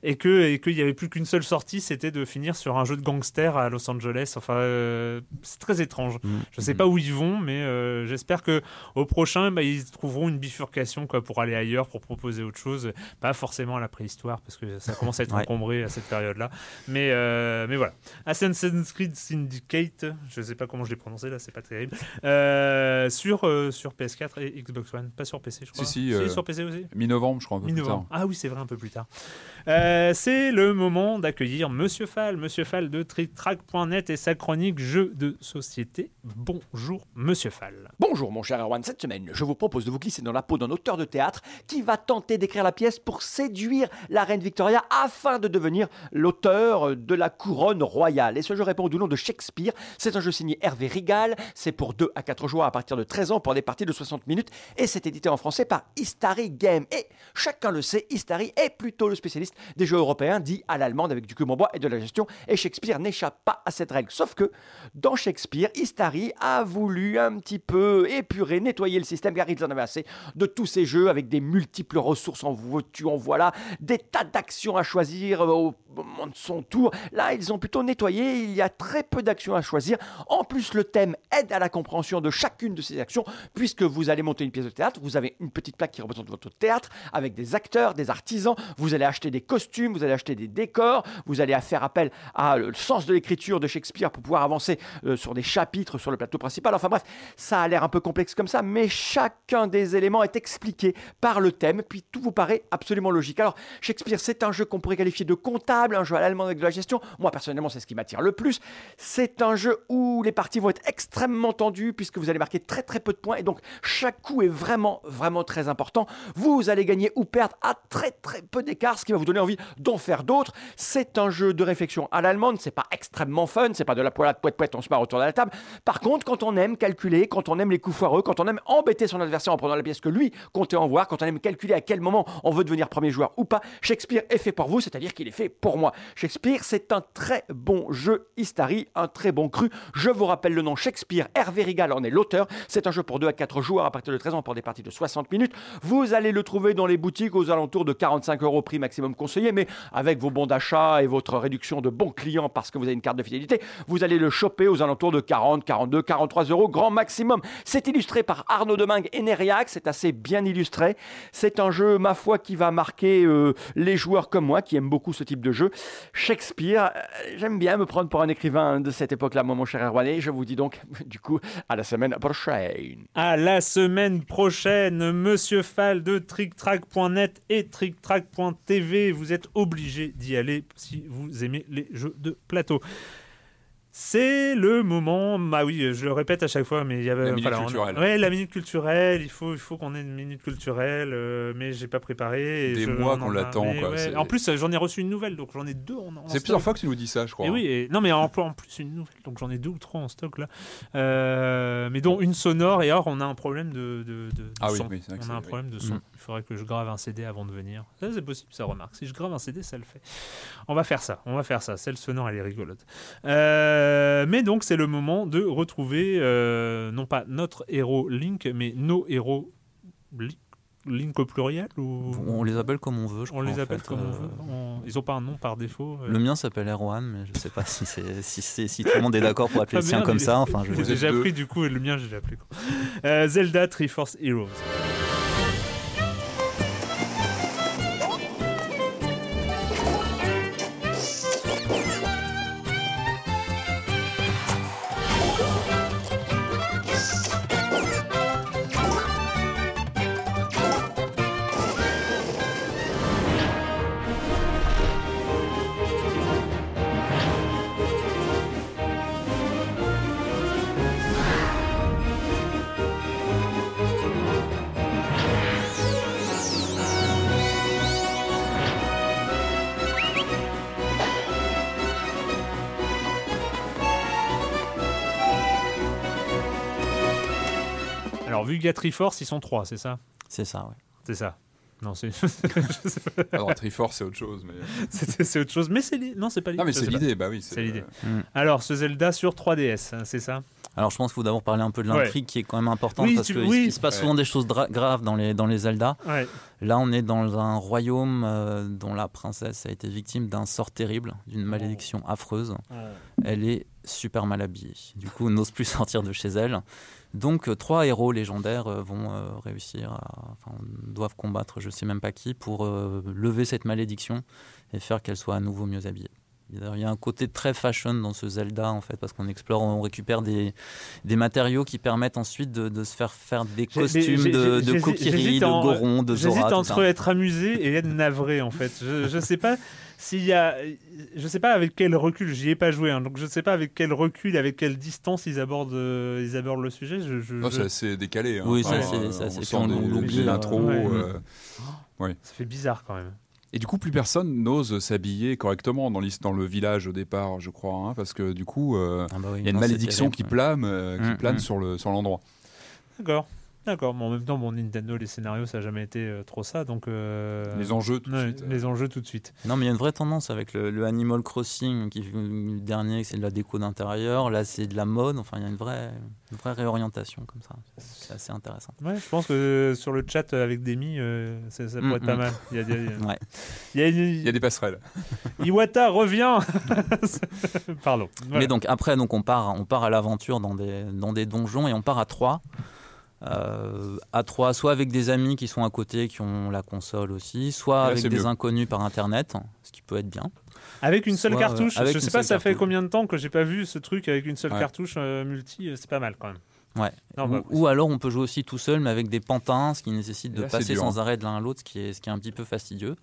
et que et qu'il n'y avait plus qu'une seule sortie, c'était de finir sur un jeu de gangster à Los Angeles. Enfin, euh, c'est très étrange. Mm. Je sais pas où ils vont, mais euh, j'espère que au prochain, bah, ils trouveront une bifurcation quoi pour aller ailleurs, pour proposer autre chose. Pas forcément à la préhistoire, parce que ça commence à être Ouais. encombré à cette période-là. Mais euh, mais voilà. Assassin's Creed Syndicate, je sais pas comment je l'ai prononcé là, c'est pas terrible. Sur sur PS4 et Xbox One, pas sur PC, je crois. Si, si, euh, sur PC aussi. Mi-novembre, je crois. Mi-novembre. Ah oui, c'est vrai, un peu plus tard. Euh, c'est le moment d'accueillir Monsieur Fall, Monsieur Fall de TrickTrack.net et sa chronique jeux de société. Bonjour, Monsieur Fall. Bonjour mon cher Erwan, cette semaine je vous propose de vous glisser dans la peau d'un auteur de théâtre qui va tenter d'écrire la pièce pour séduire la reine Victoria afin de devenir l'auteur de la couronne royale. Et ce jeu répond au nom de Shakespeare, c'est un jeu signé Hervé Rigal, c'est pour 2 à 4 joueurs à partir de 13 ans pour des parties de 60 minutes et c'est édité en français par Istari Game. Et chacun le sait, Istari est plutôt le spécialiste des jeux européens dits à l'allemande avec du bois et de la gestion et Shakespeare n'échappe pas à cette règle. Sauf que dans Shakespeare, Istari a voulu un petit peu épurer, nettoyer le système car ils en avaient assez de tous ces jeux avec des multiples ressources en voiture, en voilà, des tas d'actions à choisir euh, au moment de son tour. Là, ils ont plutôt nettoyé, il y a très peu d'actions à choisir. En plus, le thème aide à la compréhension de chacune de ces actions puisque vous allez monter une pièce de théâtre, vous avez une petite plaque qui représente votre théâtre avec des acteurs, des artisans, vous allez acheter des costumes, vous allez acheter des décors, vous allez faire appel à le sens de l'écriture de Shakespeare pour pouvoir avancer euh, sur des chapitres sur le plateau principal. Enfin bref, ça a l'air un peu complexe comme ça, mais chacun des éléments est expliqué par le thème, puis tout vous paraît absolument logique. Alors, Shakespeare, c'est un jeu qu'on pourrait qualifier de comptable, un jeu à l'allemand avec de la gestion. Moi, personnellement, c'est ce qui m'attire le plus. C'est un jeu où les parties vont être extrêmement tendues, puisque vous allez marquer très très peu de points, et donc chaque coup est vraiment, vraiment très important. Vous allez gagner ou perdre à très très peu d'écart, ce qui va vous donner envie d'en faire d'autres. C'est un jeu de réflexion à l'allemande, c'est pas extrêmement fun, c'est pas de la poilade poète poète, on se marre autour de la table. Par contre, quand on aime calculer, quand on aime les coups foireux, quand on aime embêter son adversaire en prenant la pièce que lui comptait en voir, quand on aime calculer à quel moment on veut devenir premier joueur ou pas, Shakespeare est fait pour vous, c'est-à-dire qu'il est fait pour moi. Shakespeare, c'est un très bon jeu Istari, un très bon cru. Je vous rappelle le nom Shakespeare, Hervé Rigal en est l'auteur. C'est un jeu pour 2 à 4 joueurs à partir de 13 ans pour des parties de 60 minutes. Vous allez le trouver dans les boutiques aux alentours de 45 euros prix maximum conseillé, mais avec vos bons d'achat et votre réduction de bons clients parce que vous avez une carte de fidélité, vous allez le choper aux alentours de 40, 42, 43 euros grand maximum. C'est illustré par Arnaud Demingue et Neriac, c'est assez bien illustré. C'est un jeu, ma foi, qui va marquer euh, les joueurs comme moi qui aiment beaucoup ce type de jeu. Shakespeare, euh, j'aime bien me prendre pour un écrivain de cette époque-là, mon cher Erwan, et je vous dis donc, du coup, à la semaine prochaine. À la semaine prochaine, Monsieur Fall de TrickTrack.net et TrickTrack.tv. Vous êtes obligés d'y aller si vous aimez les jeux de plateau. C'est le moment, bah oui, je le répète à chaque fois, mais il y avait La minute voilà, culturelle. ouais, la minute culturelle. Il faut, il faut qu'on ait une minute culturelle, euh, mais j'ai pas préparé. et Des je- mois on qu'on en a- l'attend, ouais. En plus, euh, j'en ai reçu une nouvelle, donc j'en ai deux en. en C'est plusieurs fois que tu nous dis ça, je crois. Et oui, et- non mais en, en plus une nouvelle, donc j'en ai deux ou trois en stock là, Euh, mais dont une sonore et or on a un problème de, de, de- de Ah oui, son. oui, que on a un problème de oui. son. Mm. Il faudrait que je grave un CD avant de venir. Ça c'est possible, ça remarque. Si je grave un CD, ça le fait. On va faire ça, on va faire ça. Celle sonore, elle est rigolote. Euh, mais donc c'est le moment de retrouver euh, non pas notre héros Link, mais nos héros Link. Link au pluriel ou? On les appelle comme on veut. Je on crois, les appelle fait. comme on Euh, veut. On- Ils ont pas un nom par défaut. euh. Le mien s'appelle Erwan, mais je sais pas si, si, tout le monde est d'accord pour appeler Ah, le sien merde, comme ça. Enfin, je J'ai déjà pris du coup et le mien j'ai déjà appelé. Euh, Zelda Triforce Heroes. Alors vu qu'il y a Triforce, ils sont trois, c'est ça? C'est ça, ouais. C'est ça. Non, c'est. Alors, Triforce, c'est autre chose. Mais... c'est c'est autre chose, mais c'est li- non, c'est pas l'idée. Non, mais c'est l'idée, bah oui, c'est C'est l'idée. Mm. Alors, ce Zelda sur 3DS, hein, c'est ça? Alors je pense qu'il faut d'abord parler un peu de Ouais. l'intrigue qui est quand même importante Oui, parce qu'il oui. il se passe Ouais. souvent des choses graves dans les, dans les Zelda. Ouais. Là on est dans un royaume euh, dont la princesse a été victime d'un sort terrible, d'une malédiction affreuse. Elle est super mal habillée. Du coup, n'ose plus sortir de chez elle. Donc, euh, trois héros légendaires euh, vont réussir à. Enfin, doivent combattre, je sais même pas qui, pour lever cette malédiction et faire qu'elle soit à nouveau mieux habillée. Il y a un côté très fashion dans ce Zelda, en fait, parce qu'on explore, on récupère des, des matériaux qui permettent ensuite de, de se faire faire des costumes de, de j'hésite- Kokiri, de Goron, de Zora. J'hésite entre être amusé et être navré en fait. Je, je sais pas s'il y a, je sais pas avec quel recul. J'y ai pas joué, hein, donc je sais pas avec quel recul, avec quelle distance ils abordent, euh, ils abordent le sujet. Je, je- Non, je- c'est assez décalé. hein. Oui, c'est Enfin, assez- euh, c'est assez- on sent on- des- des euh, intros. ouais. euh, ouais. Ça fait bizarre quand même. Et du coup, plus personne n'ose s'habiller correctement dans, dans le village au départ, je crois, hein, parce que du coup, euh, Ah bah oui, il y a une non, malédiction terrible, qui ouais. plane, euh, qui Mm, plane mm. sur le sur l'endroit. D'accord. D'accord, mais en même temps, bon, Nintendo, les scénarios, ça n'a jamais été euh, trop ça, donc... euh, Les enjeux tout de ouais, suite. euh. Les enjeux tout de suite. Non, mais il y a une vraie tendance avec le, le Animal Crossing, qui le dernier, c'est de la déco d'intérieur. Là, c'est de la mode. Enfin, il y a une vraie, une vraie réorientation comme ça. C'est assez intéressant. Ouais, je pense que sur le chat avec Demi, euh, ça, ça pourrait Mm, être pas mm. mal. Il y a, il y a- Ouais. il y a une- Il y a des passerelles. Iwata revient Pardon. Voilà. Mais donc après, donc on part, on part à l'aventure dans des, dans des donjons et on part à trois. Euh, à trois, soit avec des amis qui sont à côté, qui ont la console aussi, soit Là, avec des mieux. inconnus par internet, ce qui peut être bien. Avec une seule Soit, cartouche, euh, avec je sais pas, ça fait combien de temps que j'ai pas vu ce truc avec une seule Ouais. cartouche euh, multi, euh, c'est pas mal quand même. Ouais. Non, ou, bah, ou alors on peut jouer aussi tout seul, mais avec des pantins, ce qui nécessite de là, passer sans hein. arrêt de l'un à l'autre, ce qui est, ce qui est un petit peu fastidieux.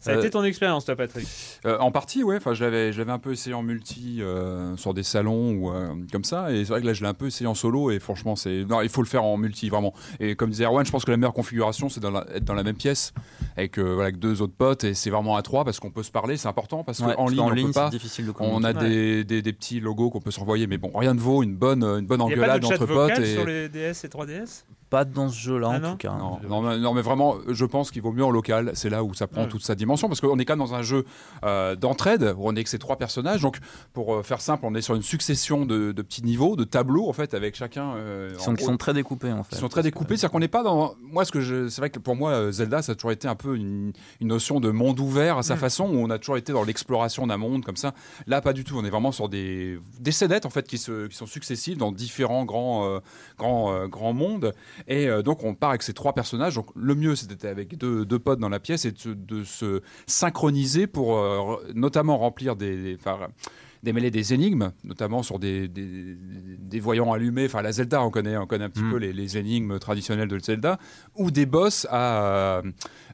Ça a Euh, été ton expérience, toi, Patrick Euh, en partie, ouais. Enfin, je l'avais, je l'avais un peu essayé en multi euh, sur des salons ou euh, comme ça. Et c'est vrai que là, je l'ai un peu essayé en solo. Et franchement, c'est, non, il faut le faire en multi vraiment. Et comme disait Erwan, je pense que la meilleure configuration, c'est dans la- être dans la même pièce avec, euh, voilà, avec deux autres potes. Et c'est vraiment à trois parce qu'on peut se parler. C'est important parce Ouais, qu'en ligne, on ligne, peut c'est pas. difficile de On a des, des, des petits logos qu'on peut s'envoyer, mais bon, rien ne vaut une bonne, une bonne Il n'y a pas engueulade de chat entre vocal potes. Et... sur les DS et 3DS Pas dans ce jeu-là, Ah en tout cas. Non, non, mais- non, mais vraiment, je pense qu'il vaut mieux en local. C'est là où ça prend Ouais. toute sa dimension parce qu'on est quand même dans un jeu euh, d'entraide où on est que ces trois personnages. Donc, pour euh, faire simple, on est sur une succession de, de petits niveaux, de tableaux en fait, avec chacun. euh, Qui en sont, gros, sont très découpés en fait. qui sont très découpés. C'est-à-dire qu'on n'est pas dans. Moi, ce que je... c'est vrai que pour moi, Zelda, ça a toujours été un peu une, une notion de monde ouvert à sa Mm. façon, où on a toujours été dans l'exploration d'un monde comme ça. Là, pas du tout. On est vraiment sur des, des scénettes en fait qui, se... qui sont successives dans différents grands, euh, grands, euh, grands mondes. Et euh, donc, on part avec ces trois personnages. Donc, le mieux, c'était avec deux, deux potes dans la pièce et de, se- de se synchroniser pour euh, notamment remplir des. des- démêler des énigmes, notamment sur des, des, des voyants allumés. Enfin, la Zelda, on connaît, on connaît un petit Mm. peu les, les énigmes traditionnelles de Zelda, ou des boss à,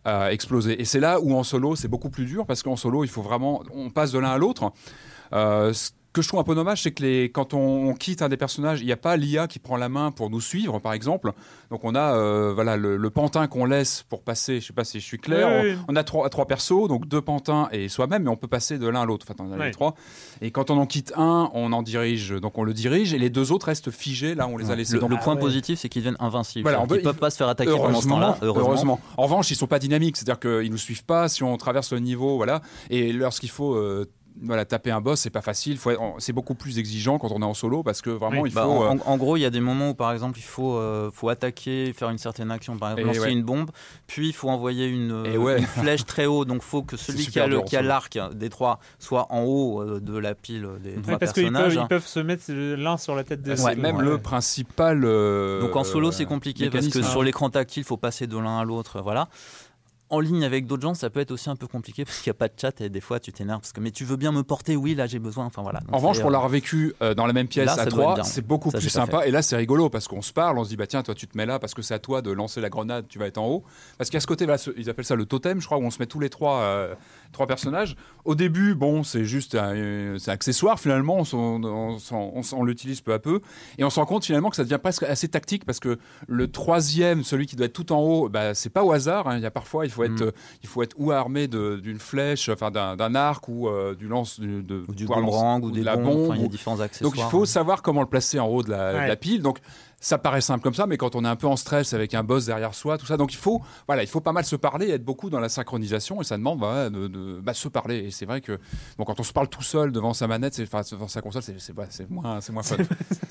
à exploser. Et c'est là où en solo, c'est beaucoup plus dur, parce qu'en solo, il faut vraiment. On passe de l'un à l'autre. Euh, ce que je trouve un peu dommage, c'est que les, quand on, on quitte un des personnages, il n'y a pas l'IA qui prend la main pour nous suivre, par exemple. Donc on a euh, voilà, le, le pantin qu'on laisse pour passer, je sais pas si je suis clair, Oui, on, oui, oui. on a trois, trois persos, donc deux pantins et soi-même, mais on peut passer de l'un à l'autre. Enfin, on a les trois. Et quand on en quitte un, on en dirige, donc on le dirige, et les deux autres restent figés, là on les a laissés. Le, Donc, le point ouais. positif, c'est qu'ils deviennent invincibles. Voilà, ils peuvent pas se faire attaquer pendant ce Heureusement, temps-là. heureusement. Heureusement. En revanche, ils sont pas dynamiques, c'est-à-dire qu'ils nous suivent pas si on traverse le niveau, voilà. Et lorsqu'il faut euh, voilà, taper un boss, c'est pas facile. Faut être- c'est beaucoup plus exigeant quand on est en solo parce que vraiment Oui. il Bah, faut. en, euh, en- en gros, il y a des moments où, par exemple, il faut, euh, faut attaquer, faire une certaine action, par exemple, Et lancer ouais. une bombe, puis il faut envoyer une, Et ouais. une flèche très haut. Donc, il faut que celui qui a, le- dur, qui a ça. l'arc des trois soit en haut euh, de la pile des Ouais, trois Parce qu'ils peuvent, personnages. ils peuvent se mettre l'un sur la tête des c'est Ouais, même ouais. le principal. euh, Donc en solo c'est compliqué parce que mécanisme. sur l'écran tactile il faut passer de l'un à l'autre, voilà. En ligne avec d'autres gens ça peut être aussi un peu compliqué parce qu'il n'y a pas de chat et des fois tu t'énerves parce que mais tu veux bien me porter oui là j'ai besoin enfin voilà. Donc, En revanche, pour euh, l'avoir vécu euh, dans la même pièce là, à trois, c'est beaucoup Ça, plus sympa. Et là, c'est rigolo parce qu'on se parle, on se dit bah tiens, toi tu te mets là parce que c'est à toi de lancer la grenade, tu vas être en haut. Parce qu'à ce côté, ce- ils appellent ça le totem, je crois, où on se met tous les trois, euh, trois personnages. Au début, bon, c'est juste un, euh, c'est accessoire finalement, on, s'en- on, l'utilise peu à peu, et on se rend compte finalement que ça devient presque assez tactique parce que le troisième, celui qui doit être tout en haut, bah, c'est pas au hasard. hein. Il y a parfois, il faut être, Mm. euh, il faut être ou armé de- d'une flèche, enfin d'un arc ou euh, du lance, du, de, ou du boomerang ou de des la bombes, bombe. enfin, il y a différents accessoires. donc il faut savoir comment le placer en haut de la, de la pile. Donc ça paraît simple comme ça, mais quand on est un peu en stress avec un boss derrière soi, tout ça, donc il faut, voilà, il faut pas mal se parler, être beaucoup dans la synchronisation, et ça demande bah, de, de- bah, se parler. Et c'est vrai que bon, quand on se parle tout seul devant sa manette, devant sa console, c'est, moins, c'est moins fun.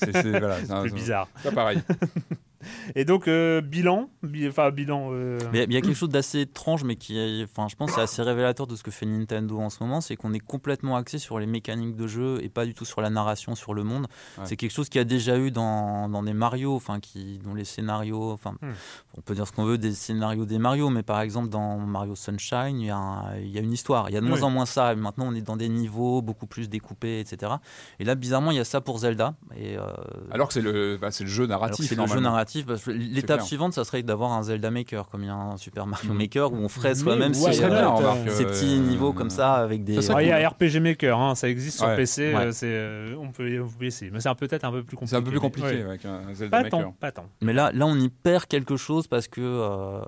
c'est, voilà, un- plus bizarre. c'est pas pareil. Et donc, euh, bilan, bi- enfin, bilan. euh, Mais il y a quelque chose d'assez étrange, mais qui, est- enfin, je pense, c'est assez révélateur de ce que fait Nintendo en ce moment, c'est qu'on est complètement axé sur les mécaniques de jeu et pas du tout sur la narration, sur le monde. Ouais. C'est quelque chose qu'il y a déjà eu dans, dans des Mario, enfin, qui, dont les scénarios, enfin, Hmm. on peut dire ce qu'on veut des scénarios des Mario, mais par exemple dans Mario Sunshine, il y a, un- il y a une histoire. Il y a de moins Oui. en moins ça. Et maintenant, on est dans des niveaux beaucoup plus découpés, etc. Et là, bizarrement, il y a ça pour Zelda. Et, euh, Alors que c'est le, bah, c'est le jeu narratif. c'est le jeu normalement. Narratif. parce que L'étape suivante, ça serait d'avoir un Zelda Maker, comme il y a un Super Mario Mhm. Maker, où on ferait Mais soi-même ouais, ces, euh, ces euh, petits niveaux comme ça, avec des. ça serait Ah, il y a. RPG Maker, hein, ça existe sur Ouais. PC, Ouais. euh, euh, on peut, vous pouvez essayer. Mais c'est un- peut-être un peu plus compliqué. C'est un peu plus compliqué Ouais. avec un Zelda Pas Maker. tant, pas tant. Mais là, là, on y perd quelque chose parce que, euh,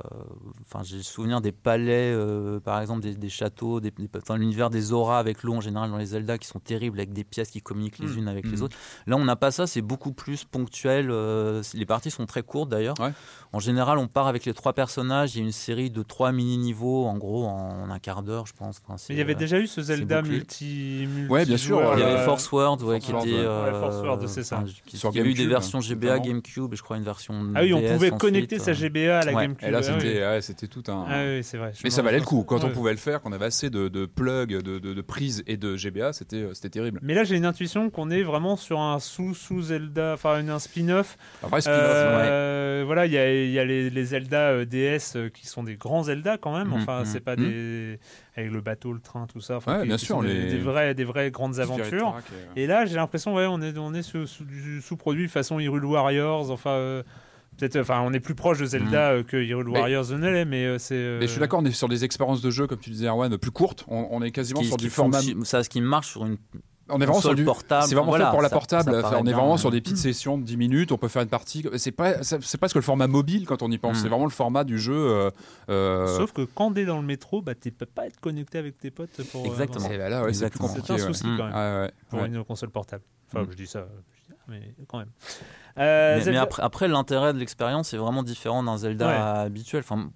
enfin, j'ai le souvenir des palais, euh, par exemple, des, des châteaux, des, l'univers des auras avec l'eau en général dans les Zelda qui sont terribles avec des pièces qui communiquent les Mm. unes avec les Mm. autres. Là, on n'a pas ça, c'est beaucoup plus ponctuel. euh, les parties sont très courtes d'ailleurs. Ouais. En général, on part avec les trois personnages. Il y a une série de trois mini-niveaux, en gros, en, un quart d'heure, je pense. Enfin, Mais il y avait euh, déjà eu ce Zelda multi, multi. Ouais, bien sûr, Il y avait euh, Force World, ouais, Force qui World, était. ouais. euh, Ouais, Force World, c'est ça. enfin, qui- Sur Il y a eu des GameCube, versions GBA. GameCube, et je crois une version. Ah oui, on DS pouvait ensuite, connecter sa GBA à la ouais. GameCube. Et là, Ah c'était, ouais, c'était tout un. Ah oui, c'est vrai. Je Mais ça valait le coup. Quand on pouvait le faire, qu'on avait assez de, de plugs, de, de, de prises et de GBA, c'était, c'était terrible. Mais là, j'ai une intuition qu'on est vraiment sur un sous-sous Zelda, enfin une- un spin-off. Vrai spin-off, Euh, Voilà, il y a, il y a les, les Zelda euh, DS euh, qui sont des grands Zelda quand même. Mhm, Enfin, mhm, c'est pas mhm. des avec le bateau, le train, tout ça. Enfin, Ouais, qui- bien qui sûr, sont des, les- des vraies, des vraies grandes aventures. Track et- Et là, j'ai l'impression, ouais, on est, on est sous, sous du sous-produit façon Hyrule Warriors. Enfin, euh, peut-être, enfin, on est plus proche de Zelda que Hyrule. Mais- Warriors ne l'est, mais euh, c'est. euh, Mais je suis d'accord, on est sur des expériences de jeu, comme tu disais, Erwan, plus courtes. On, on est quasiment qui- sur qui du format. ça, ce qui marche sur une On est vraiment sur du portable. C'est vraiment Voilà, fait pour la ça- portable. ça Enfin, paraît on est vraiment sur des petites sessions de 10 minutes. On peut faire une partie. C'est pas, c'est presque le format mobile quand on y pense. Mm. C'est vraiment le format du jeu. euh, euh, Sauf que quand t'es dans le métro, bah, tu peux pas être connecté avec tes potes pour. euh, Exactement. et bah là, ouais, c'est plus Exactement. compliqué. C'est un souci Mm. quand même ouais, pour ouais. une console portable. Enfin, Mm. je dis ça, mais quand même. Euh, mais, après, après, l'intérêt de l'expérience est vraiment différent d'un Zelda Ouais. habituel. Enfin,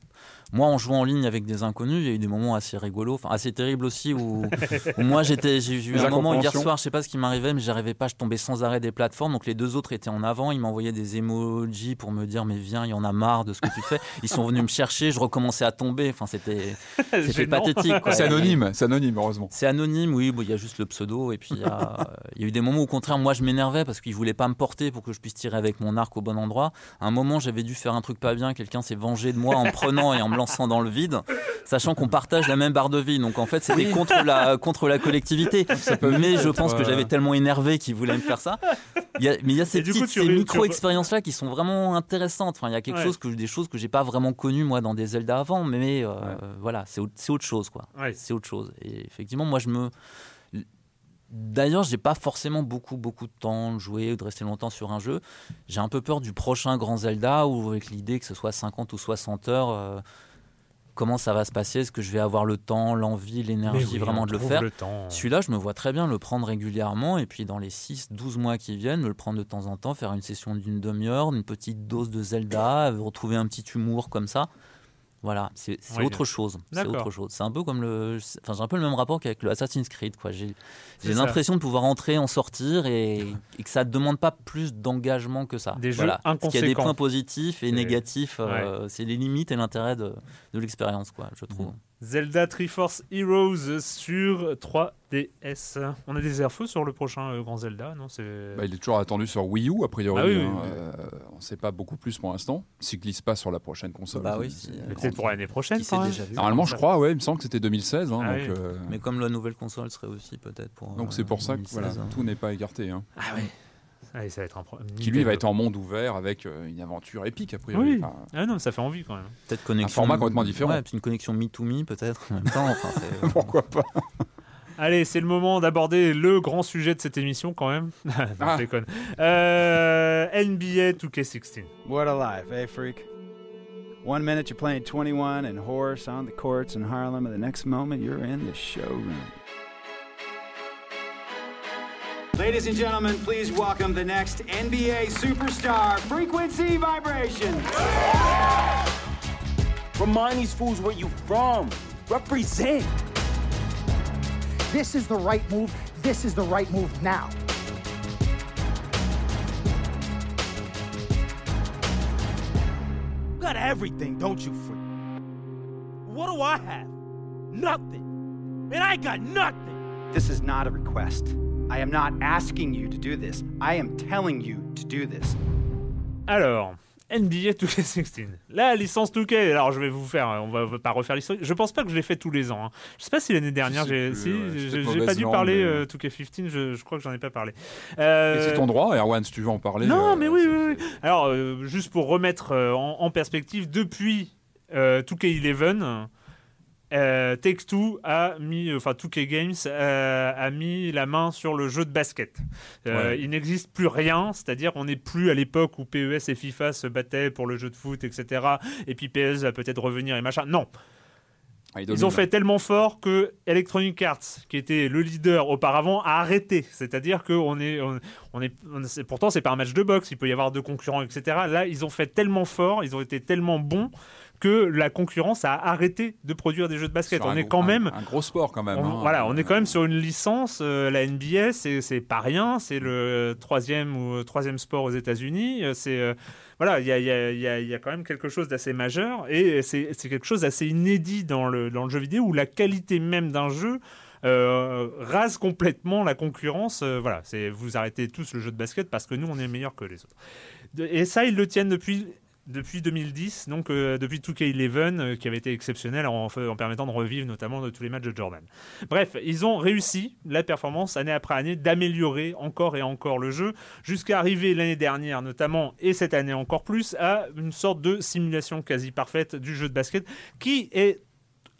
moi, en jouant en ligne avec des inconnus, il y a eu des moments assez rigolos, enfin assez terribles aussi, où, où moi j'étais, j'ai eu un moment hier soir, je sais pas ce qui m'arrivait, mais j'arrivais pas, je tombais sans arrêt des plateformes. Donc les deux autres étaient en avant, ils m'envoyaient des emojis pour me dire mais viens, il y en a marre de ce que tu fais. Ils sont venus me chercher, je recommençais à tomber. Enfin, c'était, c'était pathétique. C'est anonyme, c'est anonyme, heureusement. C'est anonyme, oui, bon, il y a juste le pseudo. Et puis il y, a il y a eu des moments où, au contraire, moi je m'énervais parce qu'ils voulaient pas me porter pour que je puisse tirer avec mon arc au bon endroit. À un moment, j'avais dû faire un truc pas bien, quelqu'un s'est vengé de moi en prenant et en me lançant dans le vide, sachant qu'on partage la même barre de vie. Donc en fait, c'était contre, la, contre la collectivité. Mais je pense que j'avais tellement énervé qu'ils voulaient me faire ça. Il y a- mais il y a ces, ces micro-expériences-là qui sont vraiment intéressantes. Enfin, il y a quelque Ouais. chose que, des choses que j'ai pas vraiment connues, moi, dans des Zelda avant. Mais euh, Ouais. voilà, c'est autre- c'est autre chose, quoi Ouais. c'est autre chose. Et effectivement, moi, je me. D'ailleurs, j'ai pas forcément beaucoup, beaucoup de temps de jouer ou de rester longtemps sur un jeu. J'ai un peu peur du prochain grand Zelda ou avec l'idée que ce soit 50 ou 60 heures. euh, comment ça va se passer Est-ce que je vais avoir le temps, l'envie, l'énergie oui, vraiment on de le faire le temps. Celui-là, je me vois très bien le prendre régulièrement et puis dans les 6-12 mois qui viennent, me le prendre de temps en temps, faire une session d'une demi-heure, une petite dose de Zelda, euh, retrouver un petit humour comme ça. Voilà, c'est Oui, autre chose. C'est autre chose. C'est un peu comme le, enfin j'ai un peu le même rapport qu'avec le Assassin's Creed. Quoi. J'ai l'impression de pouvoir entrer, en sortir et, et que ça ne demande pas plus d'engagement que ça. Des jeux voilà. Parce qu'il y a des points positifs et négatifs. euh, C'est les limites et l'intérêt de, de l'expérience, quoi. Je trouve. Zelda Triforce Heroes sur 3DS. On a des infos sur le prochain euh, grand Zelda, non C'est Bah, il est toujours attendu sur Wii U, a priori. Ah oui, hein. oui. Euh, on ne sait pas beaucoup plus pour l'instant. S'il glisse pas sur la prochaine console. Bah c'est- oui, c'est euh, Mais grande- peut-être pour l'année prochaine. Qui quand déjà vu. Normalement, je crois, ouais, il me semble que c'était 2016. hein, Ah donc oui. euh, Mais comme la nouvelle console serait aussi peut-être pour. donc euh, c'est pour ça que 2016, voilà, hein. tout n'est pas écarté. hein. Ah oui. Allez, ça va être un problème. Qui lui va être en monde ouvert avec euh, une aventure épique, a priori. Oui. Enfin, Ah non, ça fait envie quand même. Peut-être connexion. format complètement différent. Ouais, puis une connexion me to me peut-être en même temps. Enfin, c'est- pourquoi pas Allez, c'est le moment d'aborder le grand sujet de cette émission quand même. non, Ah. je déconne. Euh, NBA 2K16. What a life, eh, freak? One minute you're playing 21 and horse on the courts in Harlem, and the next moment you're in the showroom. Ladies and gentlemen, please welcome the next NBA superstar, Frequency Vibration. Remind these fools where you from. Represent. This is the right move. This is the right move now. You got everything, don't you, freak? What do I have? Nothing. Man, I got nothing. This is not a request. I am not asking you to do this. I am telling you to do this. Alors, NBA 2K16. La licence 2K, alors je vais vous faire, on va, pas refaire l'histoire. Je pense pas que je l'ai fait tous les ans. hein. Je sais pas si l'année dernière, j'ai si, ouais, pas dû parler mais- euh, 2K15, je, je crois que j'en ai pas parlé. Euh, c'est ton droit, Erwan, si tu veux en parler. Non, euh, mais oui, oui, oui. Alors, euh, juste pour remettre euh, en, en perspective, depuis euh, 2K11, euh, Take-Two a mis, enfin 2K Games euh, a mis la main sur le jeu de basket. Euh, Ouais. Il n'existe plus rien, c'est-à-dire on n'est plus à l'époque où PES et FIFA se battaient pour le jeu de foot, etc. Et puis PES va peut-être revenir et machin. Non, Ah, ils ont fait tellement fort que Electronic Arts, qui était le leader auparavant, a arrêté. C'est-à-dire que on est, on, on est, on- c'est- pourtant c'est pas un match de boxe, il peut y avoir deux concurrents, etc. Là, ils ont fait tellement fort, ils ont été tellement bons que la concurrence a arrêté de produire des jeux de basket. Sur on est gros- quand même, un gros sport quand même. on- hein. voilà, on est quand même sur une licence. euh, la NBA, c'est pas rien. C'est le troisième ou troisième sport aux États-Unis. euh, C'est euh, voilà, il y a, y a- y a- y a quand même quelque chose d'assez majeur et c'est quelque chose d'assez inédit dans le dans le jeu vidéo où la qualité même d'un jeu. euh, rase complètement la concurrence. euh, voilà, c'est vous arrêtez tous le jeu de basket parce que nous on est meilleurs que les autres. De- et ça ils le tiennent depuis depuis 2010, donc euh, depuis 2K11, euh, qui avait été exceptionnel en, permettant de revivre notamment de tous les matchs de Jordan. Bref, ils ont réussi la performance année après année d'améliorer encore et encore le jeu, jusqu'à arriver l'année dernière notamment, et cette année encore plus, à une sorte de simulation quasi parfaite du jeu de basket, qui est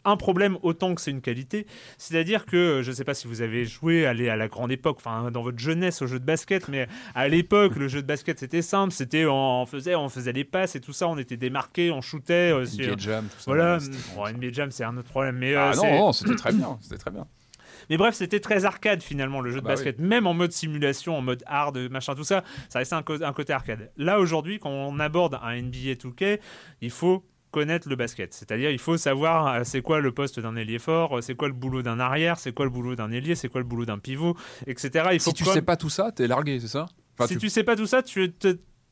un problème autant que c'est une qualité. C'est-à-dire que, je ne sais pas si vous avez joué à, à la grande époque, enfin dans votre jeunesse au jeu de basket, mais à l'époque, le jeu de basket c'était simple, c'était on faisait, on faisait les passes et tout ça, on était démarqué, on shootait. euh, NBA Jam, tout ça. Voilà, bon, NBA Jam c'est un autre problème. Mais, Ah euh, non, c'était très bien. C'était très bien. mais bref, c'était très arcade finalement le jeu de bah basket, même en mode simulation, en mode hard, machin, tout ça, ça restait un, un côté arcade. Là aujourd'hui, quand on aborde un NBA 2K, il faut connaître le basket. C'est-à-dire, il faut savoir euh, c'est quoi le poste d'un ailier fort, euh, c'est quoi le boulot d'un arrière, c'est quoi le boulot d'un ailier, c'est quoi le boulot d'un pivot, etc. Il faut Si tu comme- sais pas tout ça, t'es largué, c'est ça? Enfin, si tu... sais pas tout ça, tu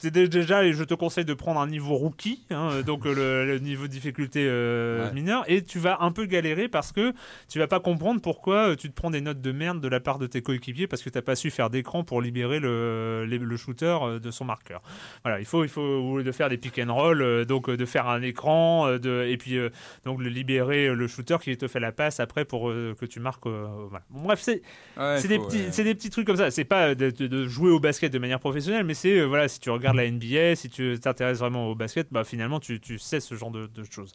déjà, je te conseille de prendre un niveau rookie, hein, donc euh, le, le niveau de difficulté euh, Ouais. mineur, et tu vas un peu galérer parce que tu vas pas comprendre pourquoi euh, tu te prends des notes de merde de la part de tes coéquipiers parce que t'as pas su faire d'écran pour libérer le, le shooter euh, de son marqueur. Voilà, il faut, il faut de faire des pick and roll, euh, donc euh, de faire un écran, euh, de, et puis euh, donc le libérer euh, le shooter qui te fait la passe après pour euh, que tu marques. euh, voilà. Bon, bref, c'est Ouais, c'est des, ouais. c'est des petits trucs comme ça. C'est pas de, de- de jouer au basket de manière professionnelle, mais c'est, euh, voilà, si tu regardes la NBA, si tu t'intéresses vraiment au basket, bah, finalement, tu, sais ce genre de choses.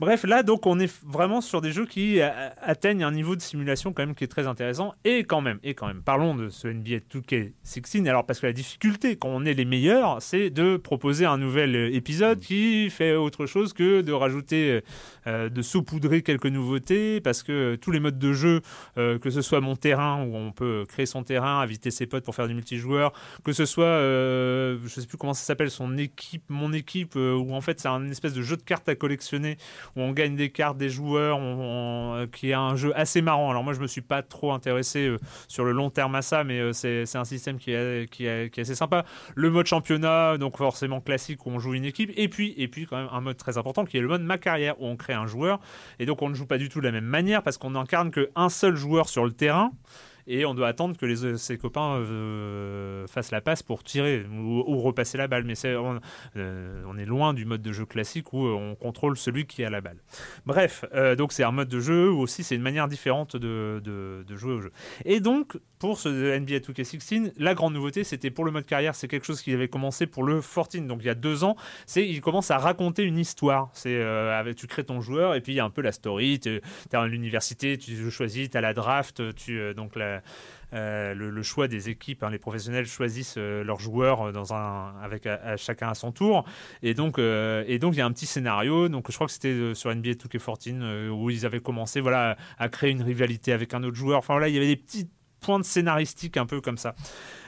Bref, là, donc, on est vraiment sur des jeux qui euh, atteignent un niveau de simulation quand même qui est très intéressant. Et quand même, et quand même, parlons de ce NBA 2K16. Alors, parce que la difficulté, quand on est les meilleurs, c'est de proposer un nouvel euh, épisode qui fait autre chose que de rajouter, euh, de saupoudrer quelques nouveautés, parce que tous les modes de jeu, euh, que ce soit mon terrain, où on peut créer son terrain, inviter ses potes pour faire du multijoueur, que ce soit, euh, je sais plus comment ça s'appelle, son équipe, mon équipe, euh, où en fait c'est un espèce de jeu de cartes à collectionner, où on gagne des cartes des joueurs, euh, qui est un jeu assez marrant. Alors moi je me suis pas trop intéressé euh, sur le long terme à ça, mais euh, c'est c'est un système qui est, qui, est, qui est assez sympa. Le mode championnat, donc forcément classique, où on joue une équipe, et puis, et puis quand même un mode très important qui est le mode ma carrière, où on crée un joueur, et donc on ne joue pas du tout de la même manière, parce qu'on n'incarne qu'un seul joueur sur le terrain, et on doit attendre que les, ses copains euh, fassent la passe pour tirer ou, repasser la balle. Mais euh, on est loin du mode de jeu classique où euh, on contrôle celui qui a la balle. Bref, euh, donc c'est un mode de jeu où aussi c'est une manière différente de, jouer au jeu. Et donc, pour ce NBA 2K16, la grande nouveauté, c'était pour le mode carrière, c'est quelque chose qui avait commencé pour le 14, donc il y a deux ans, c'est il commence à raconter une histoire. C'est euh, tu crées ton joueur et puis il y a un peu la story, tu es à l'université, tu choisis, tu as la draft, tu, euh, donc euh, le, le, choix des équipes. Hein, les professionnels choisissent euh, leurs joueurs dans un, avec à, chacun à son tour. Et donc, euh, et donc il y a un petit scénario. Donc, je crois que c'était euh, sur NBA 2K14 où ils avaient commencé, voilà, à créer une rivalité avec un autre joueur. Enfin voilà, il y avait des petits pointe scénaristique un peu comme ça.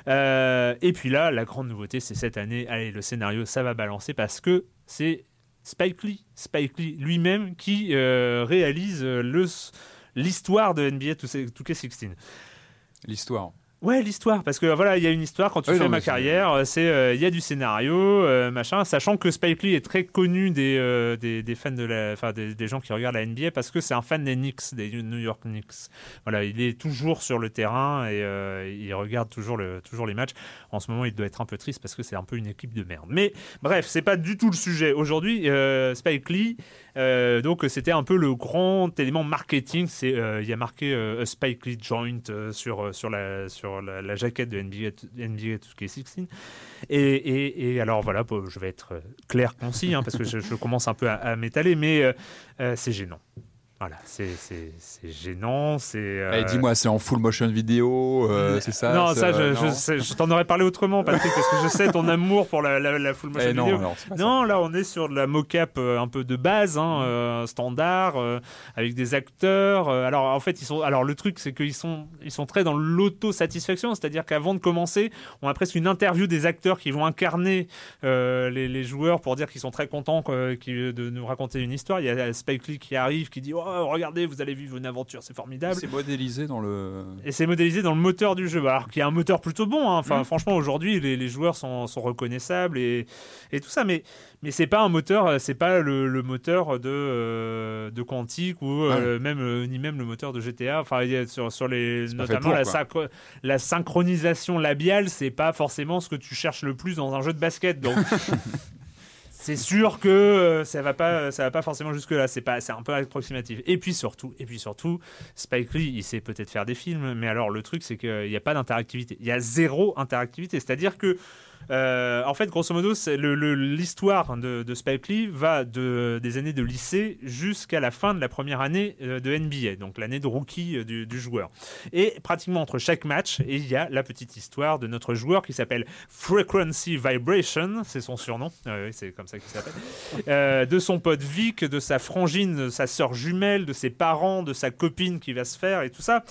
Euh, et puis là, la grande nouveauté, c'est cette année, allez, le scénario, ça va balancer parce que c'est Spike Lee, Spike Lee lui-même qui euh, réalise euh, le l'histoire de NBA 2K16. L'histoire. Ouais, l'histoire, parce que voilà, il y a une histoire quand tu Oui, fais non, ma c'est- carrière, euh, c'est euh, il y a du scénario, euh, machin, sachant que Spike Lee est très connu des, euh, des, des fans de la, enfin des, des gens qui regardent la NBA parce que c'est un fan des Knicks, des New York Knicks. Voilà, il est toujours sur le terrain et il regarde toujours le, toujours les matchs. En ce moment, il doit être un peu triste parce que c'est un peu une équipe de merde. Mais bref, c'est pas du tout le sujet aujourd'hui. Spike Lee, donc c'était un peu le grand élément marketing. C'est il y a marqué Spike Lee joint sur sur la sur la, jaquette de NBA NBA 2K16. Et, et, et alors voilà, je vais être euh, clair concis hein, parce que je, commence un peu à, à m'étaler, mais euh, euh, c'est gênant. Voilà, c'est gênant, c'est. euh, Eh, Dis-moi, c'est en full motion vidéo, euh, c'est ça non, ça, je, euh, je non sais- je t'en aurais parlé autrement, Patrick, parce que je sais ton amour pour la, la, la full motion Eh non, vidéo. ça. non, là, on est sur de la mocap euh, un peu de base, hein, euh, standard, euh, avec des acteurs. euh, alors, en fait, ils sont. Alors, le truc, c'est qu'ils sont, ils sont très dans l'auto-satisfaction, c'est-à-dire qu'avant de commencer, on a presque une interview des acteurs qui vont incarner euh, les, les joueurs pour dire qu'ils sont très contents euh, de nous raconter une histoire. Il y a Spike Lee qui arrive, qui dit oh, Regardez, vous allez vivre une aventure, c'est formidable. C'est modélisé dans le. Et c'est modélisé dans le moteur du jeu, alors qu'il y a un moteur plutôt bon. hein. Enfin, Mhm. franchement, aujourd'hui, les, les joueurs sont, sont reconnaissables et, et tout ça. Mais, mais c'est pas un moteur, euh, c'est pas le, le moteur de, euh, de Quantic ou euh, même euh, ni même le moteur de GTA. Enfin, il y a sur, sur les notamment pour, la, quoi. synchro- la synchronisation labiale, c'est pas forcément ce que tu cherches le plus dans un jeu de basket. Donc. C'est sûr que euh, ça va pas, ça va pas forcément jusque là. C'est pas, c'est un peu approximatif. Et puis surtout, et puis surtout, Spike Lee, il sait peut-être faire des films, mais alors le truc c'est qu'il n'y a pas d'interactivité. Il y a zéro interactivité. C'est-à-dire que, euh, en fait, grosso modo, l'histoire de, Spike Lee va de, des années de lycée jusqu'à la fin de la première année euh, de NBA, donc l'année de rookie euh, du, joueur. Et pratiquement entre chaque match, il y a la petite histoire de notre joueur qui s'appelle Frequency Vibration, c'est son surnom, Euh, c'est comme ça qu'il s'appelle, de son pote Vic, de sa frangine, de sa sœur jumelle, de ses parents, de sa copine qui va se faire et tout ça,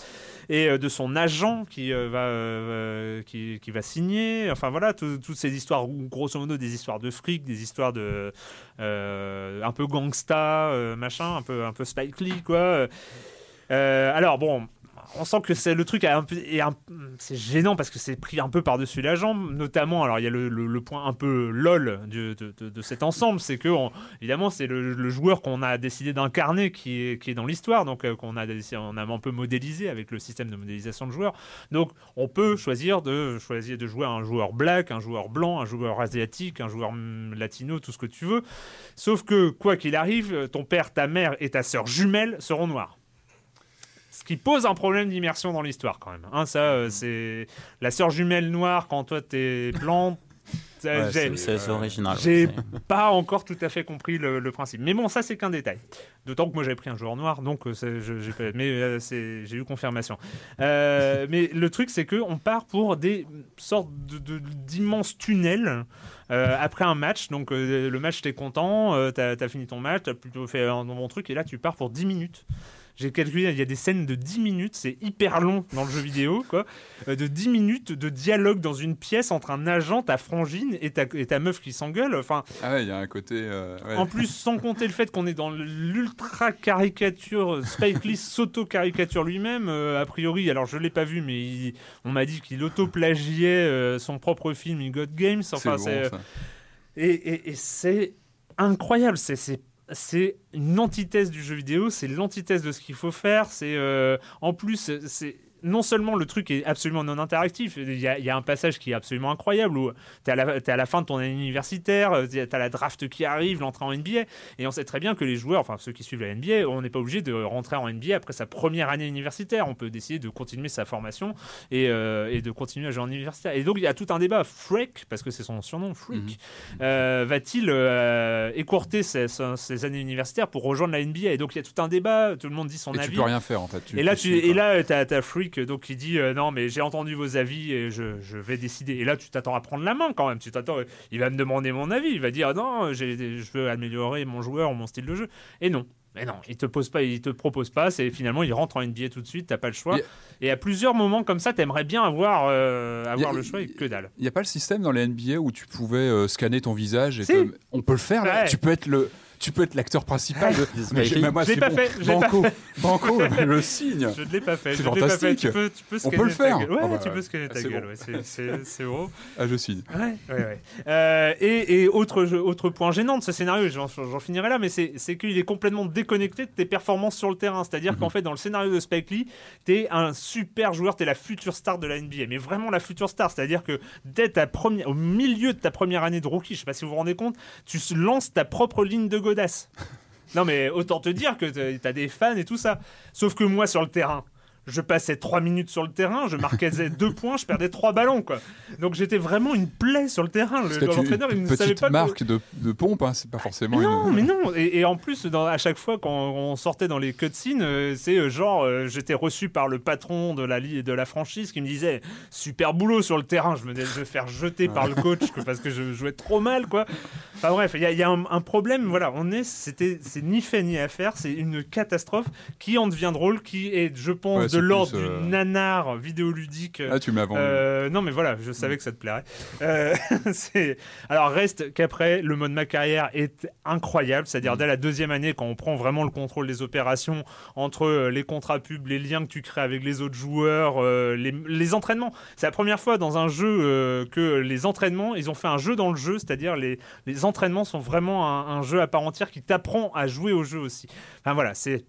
et euh, de son agent qui, euh, va, euh, qui, va signer, enfin voilà, tout- toutes ces histoires, grosso modo des histoires de fric, des histoires de un peu gangsta, machin, un peu, un peu Spike quoi. Alors bon, on sent que c'est le truc un peu, c'est gênant parce que c'est pris un peu par-dessus la jambe, notamment. Alors il y a le, point un peu lol de, cet ensemble, c'est que on- évidemment c'est le, joueur qu'on a décidé d'incarner qui est, qui est dans l'histoire, donc euh, qu'on a un peu modélisé avec le système de modélisation de joueurs. Donc on peut choisir de choisir de jouer un joueur black, un joueur blanc, un joueur asiatique, un joueur hum, latino, tout ce que tu veux. Sauf que quoi qu'il arrive, ton père, ta mère et ta sœur jumelle seront noirs. Ce qui pose un problème d'immersion dans l'histoire quand même. Hein, ça, euh, c'est la sœur jumelle noire quand toi t'es blanc. Ouais, c'est- c'est original, J'ai pas encore tout à fait compris le, le principe. Mais bon, ça c'est qu'un détail. D'autant que moi j'avais pris un joueur noir, donc euh, j'ai pas- mais euh, c'est- j'ai eu confirmation. Euh, mais le truc c'est que on part pour des sortes de- de- d'immenses tunnels. euh, après un match, donc euh, le match t'es content, euh, t'as as fini ton match, t'as plutôt fait un bon truc, et là tu pars pour 10 minutes. J'ai calculé, il y a des scènes de 10 minutes, c'est hyper long dans le jeu vidéo, quoi. Euh, de 10 minutes de dialogue dans une pièce entre un agent, ta frangine et ta, et ta meuf qui s'engueule. Enfin, Ah ouais, il y a un côté. euh, ouais. en plus, sans compter le fait qu'on est dans l'ultra caricature, Spike Lee s'auto-caricature lui-même, euh, a priori, alors je l'ai pas vu, mais il- on m'a dit qu'il auto-plagiait son propre film In God Games. Enfin, bon, c'est. Et, et- et c'est incroyable, c'est. C'est une antithèse du jeu vidéo, c'est l'antithèse de ce qu'il faut faire. C'est euh, en plus, c'est non seulement le truc est absolument non interactif, il y a, il y a un passage qui est absolument incroyable où tu es, à la fin de ton année universitaire, tu as la draft qui arrive, l'entrée en NBA, et on sait très bien que les joueurs, enfin ceux qui suivent la NBA, on n'est pas obligé de rentrer en NBA après sa première année universitaire. On peut décider de continuer sa formation et, euh, et de continuer à jouer en universitaire. Et donc il y a tout un débat. Freak, parce que c'est son surnom, Freak, euh, va-t-il euh, écourter ses, années universitaires pour rejoindre la NBA Et donc il y a tout un débat, tout le monde dit son Et avis. tu peux rien faire en fait. Et là, tu et là, t'as, t'as Donc qui dit euh, non, mais j'ai entendu vos avis et je, je vais décider. Et là, tu t'attends à prendre la main quand même. Tu t'attends, il va me demander mon avis. Il va dire non, je veux améliorer mon joueur, mon style de jeu. Et non, Mais non, il te pose pas, il te propose pas. C'est finalement, il rentre en NBA tout de suite. T'as pas le choix. Et- Et à plusieurs moments comme ça, t'aimerais bien avoir, euh, avoir Y a- le choix et que dalle. Il n'y a pas le système dans les NBA où tu pouvais euh, scanner ton visage et Si. te- On peut le faire là. Ouais. Tu peux être le. Tu peux être l'acteur principal de. Mais j'ai- mais moi, Je l'ai pas bon. fait, je l'ai pas Banco, fait. Banco, le signe. Je ne l'ai pas fait. C'est je ne l'ai pas fait. fantastique. Tu peux, tu peux On peut le ta faire. gueule. Ouais, Ah bah, tu peux scanner ah, ta gueule. bon. ouais, c'est- C'est c'est beau. Ah, je signe. Ouais, ouais, ouais. Euh, et et autre, autre point gênant de ce scénario, j'en j'en finirai là, mais c'est c'est qu'il est complètement déconnecté de tes performances sur le terrain. C'est-à dire Mhm. qu'en fait, dans le scénario de Spike Lee, t'es un super joueur, t'es la future star de la NBA, mais vraiment la future star. C'est-à-dire que dès ta première, au milieu de ta première année de rookie, je sais pas si vous vous rendez compte, tu lances ta propre ligne de Non, mais autant te dire que t'as des fans et tout ça. Sauf que moi, sur le terrain, je passais trois minutes sur le terrain, je marquais deux points, je perdais trois ballons, quoi. Donc j'étais vraiment une plaie sur le terrain. Le- L'entraîneur, il une ne savait pas que- marque de, de pompe, hein, c'est pas forcément non, une. mais non. Et, et en plus, dans, à chaque fois quand on sortait dans les cutscenes, euh, c'est euh, genre, euh, j'étais reçu par le patron de la, de la franchise qui me disait super boulot sur le terrain. Je me disais, faire jeter par le coach que- parce que je jouais trop mal, quoi. Enfin bref, il y a, il y a un, un problème. Voilà, on est, c'était, c'est ni fait ni à faire. C'est une catastrophe qui en devient drôle, qui est, je pense, Ouais, de c'est l'ordre plus, euh, du nanar vidéoludique. Ah, tu m'as vendu. Euh, non, mais voilà, je savais que ça te plairait. Euh, Alors, reste qu'après, le mode ma carrière est incroyable. C'est-à-dire, dès la deuxième année, quand on prend vraiment le contrôle des opérations entre les contrats pubs, les liens que tu crées avec les autres joueurs, les, les entraînements. C'est la première fois dans un jeu que les entraînements, ils ont fait un jeu dans le jeu. C'est-à-dire, les, les entraînements sont vraiment un, un jeu à part entière qui t'apprend à jouer au jeu aussi. Enfin, voilà, c'est.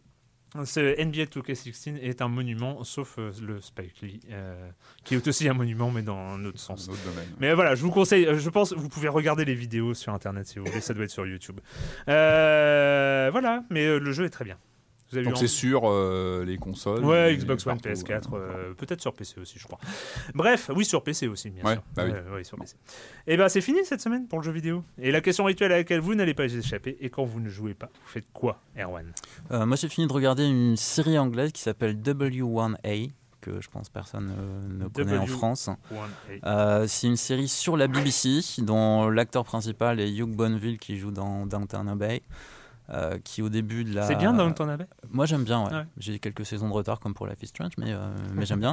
Ce NBA 2K16 est un monument, sauf euh, le Spike Lee, euh, qui est aussi un monument, mais dans un autre sens. Un autre domaine. Mais voilà, je vous conseille, euh, je pense, vous pouvez regarder les vidéos sur Internet si vous voulez, ça doit être sur YouTube. Euh, voilà, mais le jeu est très bien. Vous avez Donc c'est sur euh, les consoles. Ouais, Xbox One, partout, PS4, ouais. euh, peut-être sur PC aussi, je crois. Bref, oui, sur PC aussi, bien Ouais, sûr. bah oui. Ouais, ouais, sur PC. Et ben, c'est fini cette semaine pour le jeu vidéo. Et la question rituelle à laquelle vous n'allez pas échapper, et quand vous ne jouez pas, vous faites quoi, Erwan? Euh, moi, j'ai fini de regarder une série anglaise qui s'appelle W1A, que je pense personne euh, ne connaît en W1A. France. Euh, c'est une série sur la BBC, dont l'acteur principal est Hugh Bonneville qui joue dans Downton Abbey. Euh, qui au début de la. C'est bien Downton Abbey Moi j'aime bien, ouais. Ouais. J'ai quelques saisons de retard comme pour Life is Strange, mais, euh, mais j'aime bien.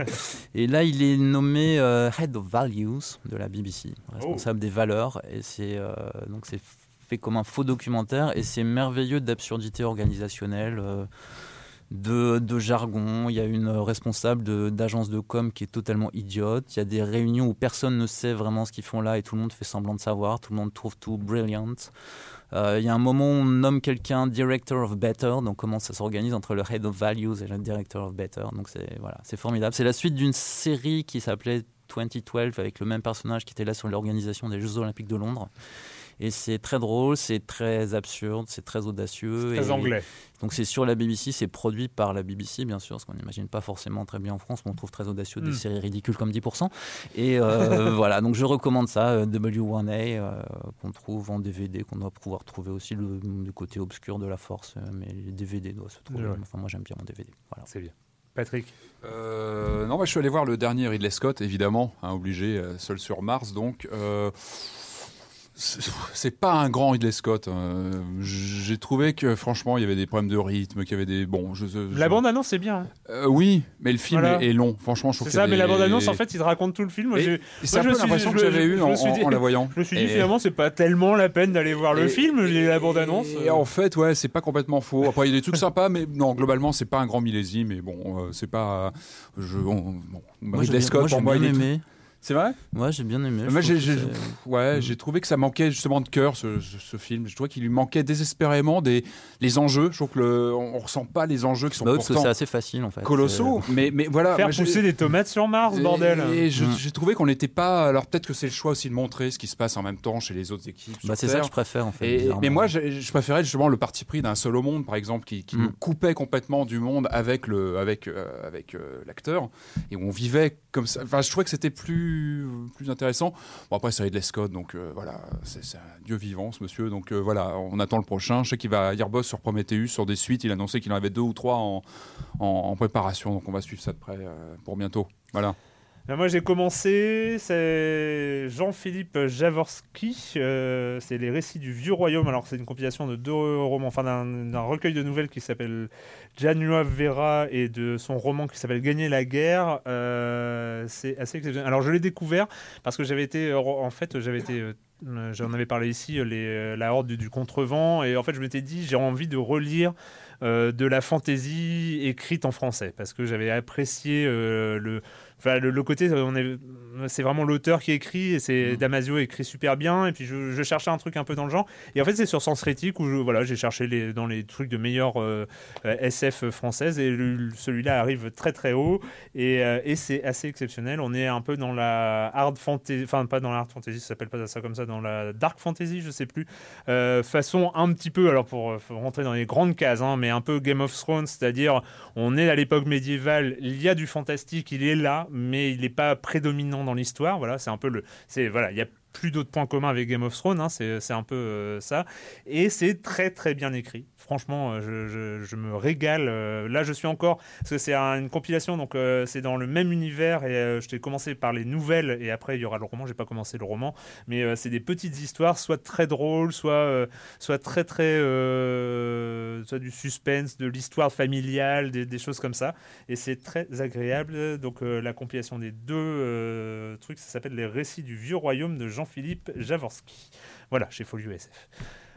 Et là, il est nommé euh, Head of Values de la BBC, responsable des valeurs. Et c'est donc c'est fait comme un faux documentaire et c'est merveilleux d'absurdité organisationnelle. De, jargon, il y a une responsable d'agence de, com qui est totalement idiote, il y a des réunions où personne ne sait vraiment ce qu'ils font là et tout le monde fait semblant de savoir, tout le monde trouve tout brilliant. Euh, il y a un moment où on nomme quelqu'un Director of Better, donc comment ça s'organise entre le Head of Values et le Director of Better, donc c'est voilà, c'est formidable. C'est la suite d'une série qui s'appelait 2012 avec le même personnage qui était là sur l'organisation des Jeux Olympiques de Londres. Et c'est très drôle, c'est très absurde, c'est très audacieux. C'est très et- anglais. Donc c'est sur la BBC, c'est produit par la BBC, bien sûr, ce qu'on n'imagine pas forcément très bien en France, mais on trouve très audacieux des Mm. séries ridicules comme 10%. Et euh, voilà, donc je recommande ça, euh, W1A, euh, qu'on trouve en DVD, qu'on doit pouvoir trouver aussi le, le côté obscur de la force, euh, mais les DVD doivent se trouver. Enfin, moi j'aime bien mon DVD. Voilà. C'est bien. Patrick Euh, non, moi, je suis allé voir le dernier Ridley Scott, évidemment, hein, obligé, seul sur Mars. Donc, euh, c'est pas un grand Ridley Scott. hein. J'ai trouvé que, franchement, il y avait des problèmes de rythme, qu'il y avait des. Bon, je, je- La bande-annonce, c'est bien. hein. Euh, oui, mais le film Voilà. est, est long. Franchement, je trouve C'est ça, mais des- la bande-annonce, en fait, il te raconte tout le film. C'est un je peu l'impression que j'avais me en- suis dit- en la voyant. Je me suis dit, Et- finalement, c'est pas tellement la peine d'aller voir le Et- film, la bande-annonce. Et en fait, ouais, c'est pas complètement faux. Après, il y a des trucs sympas, mais non, globalement, c'est pas un grand millésime. Mais bon, euh, c'est pas. Je, on- bon, Moi, Ridley Scott, pour moi, il est. C'est vrai? Moi j'ai bien aimé. Moi, j'ai, ouais, j'ai trouvé que ça manquait justement de cœur ce, ce- ce film. Je trouvais qu'il lui manquait désespérément des les enjeux. Je trouve que le, on, on ressent pas les enjeux qui sont Bah que c'est assez facile en fait. colossaux. C'est- Mais, mais voilà. Faire moi, j'ai- pousser des tomates sur Mars, et- bordel. Et je- Mm. j'ai trouvé qu'on n'était pas. Alors peut-être que c'est le choix aussi de montrer ce qui se passe en même temps chez les autres équipes. Bah, c'est ça que je préfère en fait. Et- mais moi, je préférais justement le parti pris d'un seul au monde, par exemple, qui, qui Mm. nous coupait complètement du monde avec le, avec, euh, avec euh, l'acteur, et où on vivait comme ça. Enfin, je trouvais que c'était plus, plus intéressant. Bon, après, c'est Ridley Scott, donc euh, voilà, c'est un dieu vivant, ce monsieur. Donc euh, voilà, on attend le prochain. Je sais qu'il va, il rebosse sur Prometheus, sur des suites. Il a annoncé qu'il en avait deux ou trois en, en, en préparation, donc on va suivre ça de près euh, pour bientôt. Voilà. Ben, moi j'ai commencé, c'est Jean-Philippe Javorski, euh, c'est les récits du vieux royaume. Alors c'est une compilation de deux romans, enfin d'un recueil de nouvelles qui s'appelle Janua Vera et de son roman qui s'appelle Gagner la guerre. Euh, c'est assez exceptionnel. Alors je l'ai découvert parce que j'avais été, en fait j'avais été J'en avais parlé ici, la horde du, du, contrevent, et en fait je m'étais dit j'ai envie de relire euh, de la fantaisie écrite en français parce que j'avais apprécié euh, le, Enfin, le, côté, on est, c'est vraiment l'auteur qui écrit et c'est mm. Damasio écrit super bien. Et puis je, cherchais un truc un peu dans le genre. Et en fait, c'est sur Sens Critique où je, voilà, j'ai cherché les, dans les trucs de meilleure euh, SF française et celui-là arrive très très haut et, euh, et c'est assez exceptionnel. On est un peu dans la hard fantasy, enfin pas dans la hard fantasy, ça s'appelle pas ça comme ça, dans la dark fantasy, je sais plus. Euh, façon un petit peu, alors pour, rentrer dans les grandes cases, hein, mais un peu Game of Thrones, c'est-à-dire on est à l'époque médiévale, il y a du fantastique, il est là mais il n'est pas prédominant dans l'histoire. Voilà, c'est un peu le. C'est voilà, il y a plus d'autres points communs avec Game of Thrones, hein, c'est un peu euh, ça. Et c'est très très bien écrit. Franchement, euh, je, me régale. Euh, là, je suis encore, parce que c'est une compilation, donc c'est dans le même univers. Et je t'ai commencé par les nouvelles, et après il y aura le roman. J'ai pas commencé le roman, mais c'est des petites histoires, soit très drôles, soit soit très très, soit du suspense, de l'histoire familiale, des, des, choses comme ça. Et c'est très agréable. Donc la compilation des deux trucs, ça s'appelle les récits du vieux royaume de Jean Philippe Javorski. Voilà, chez Folio SF.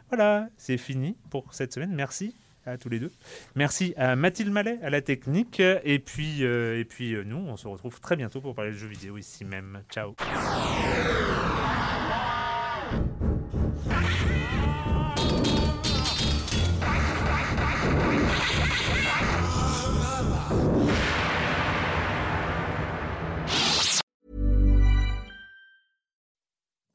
Voilà, c'est fini pour cette semaine. Merci à tous les deux. Merci à Mathilde Mallet, à la technique. Et puis, euh, et puis euh, nous, on se retrouve très bientôt pour parler de jeux vidéo ici même. Ciao.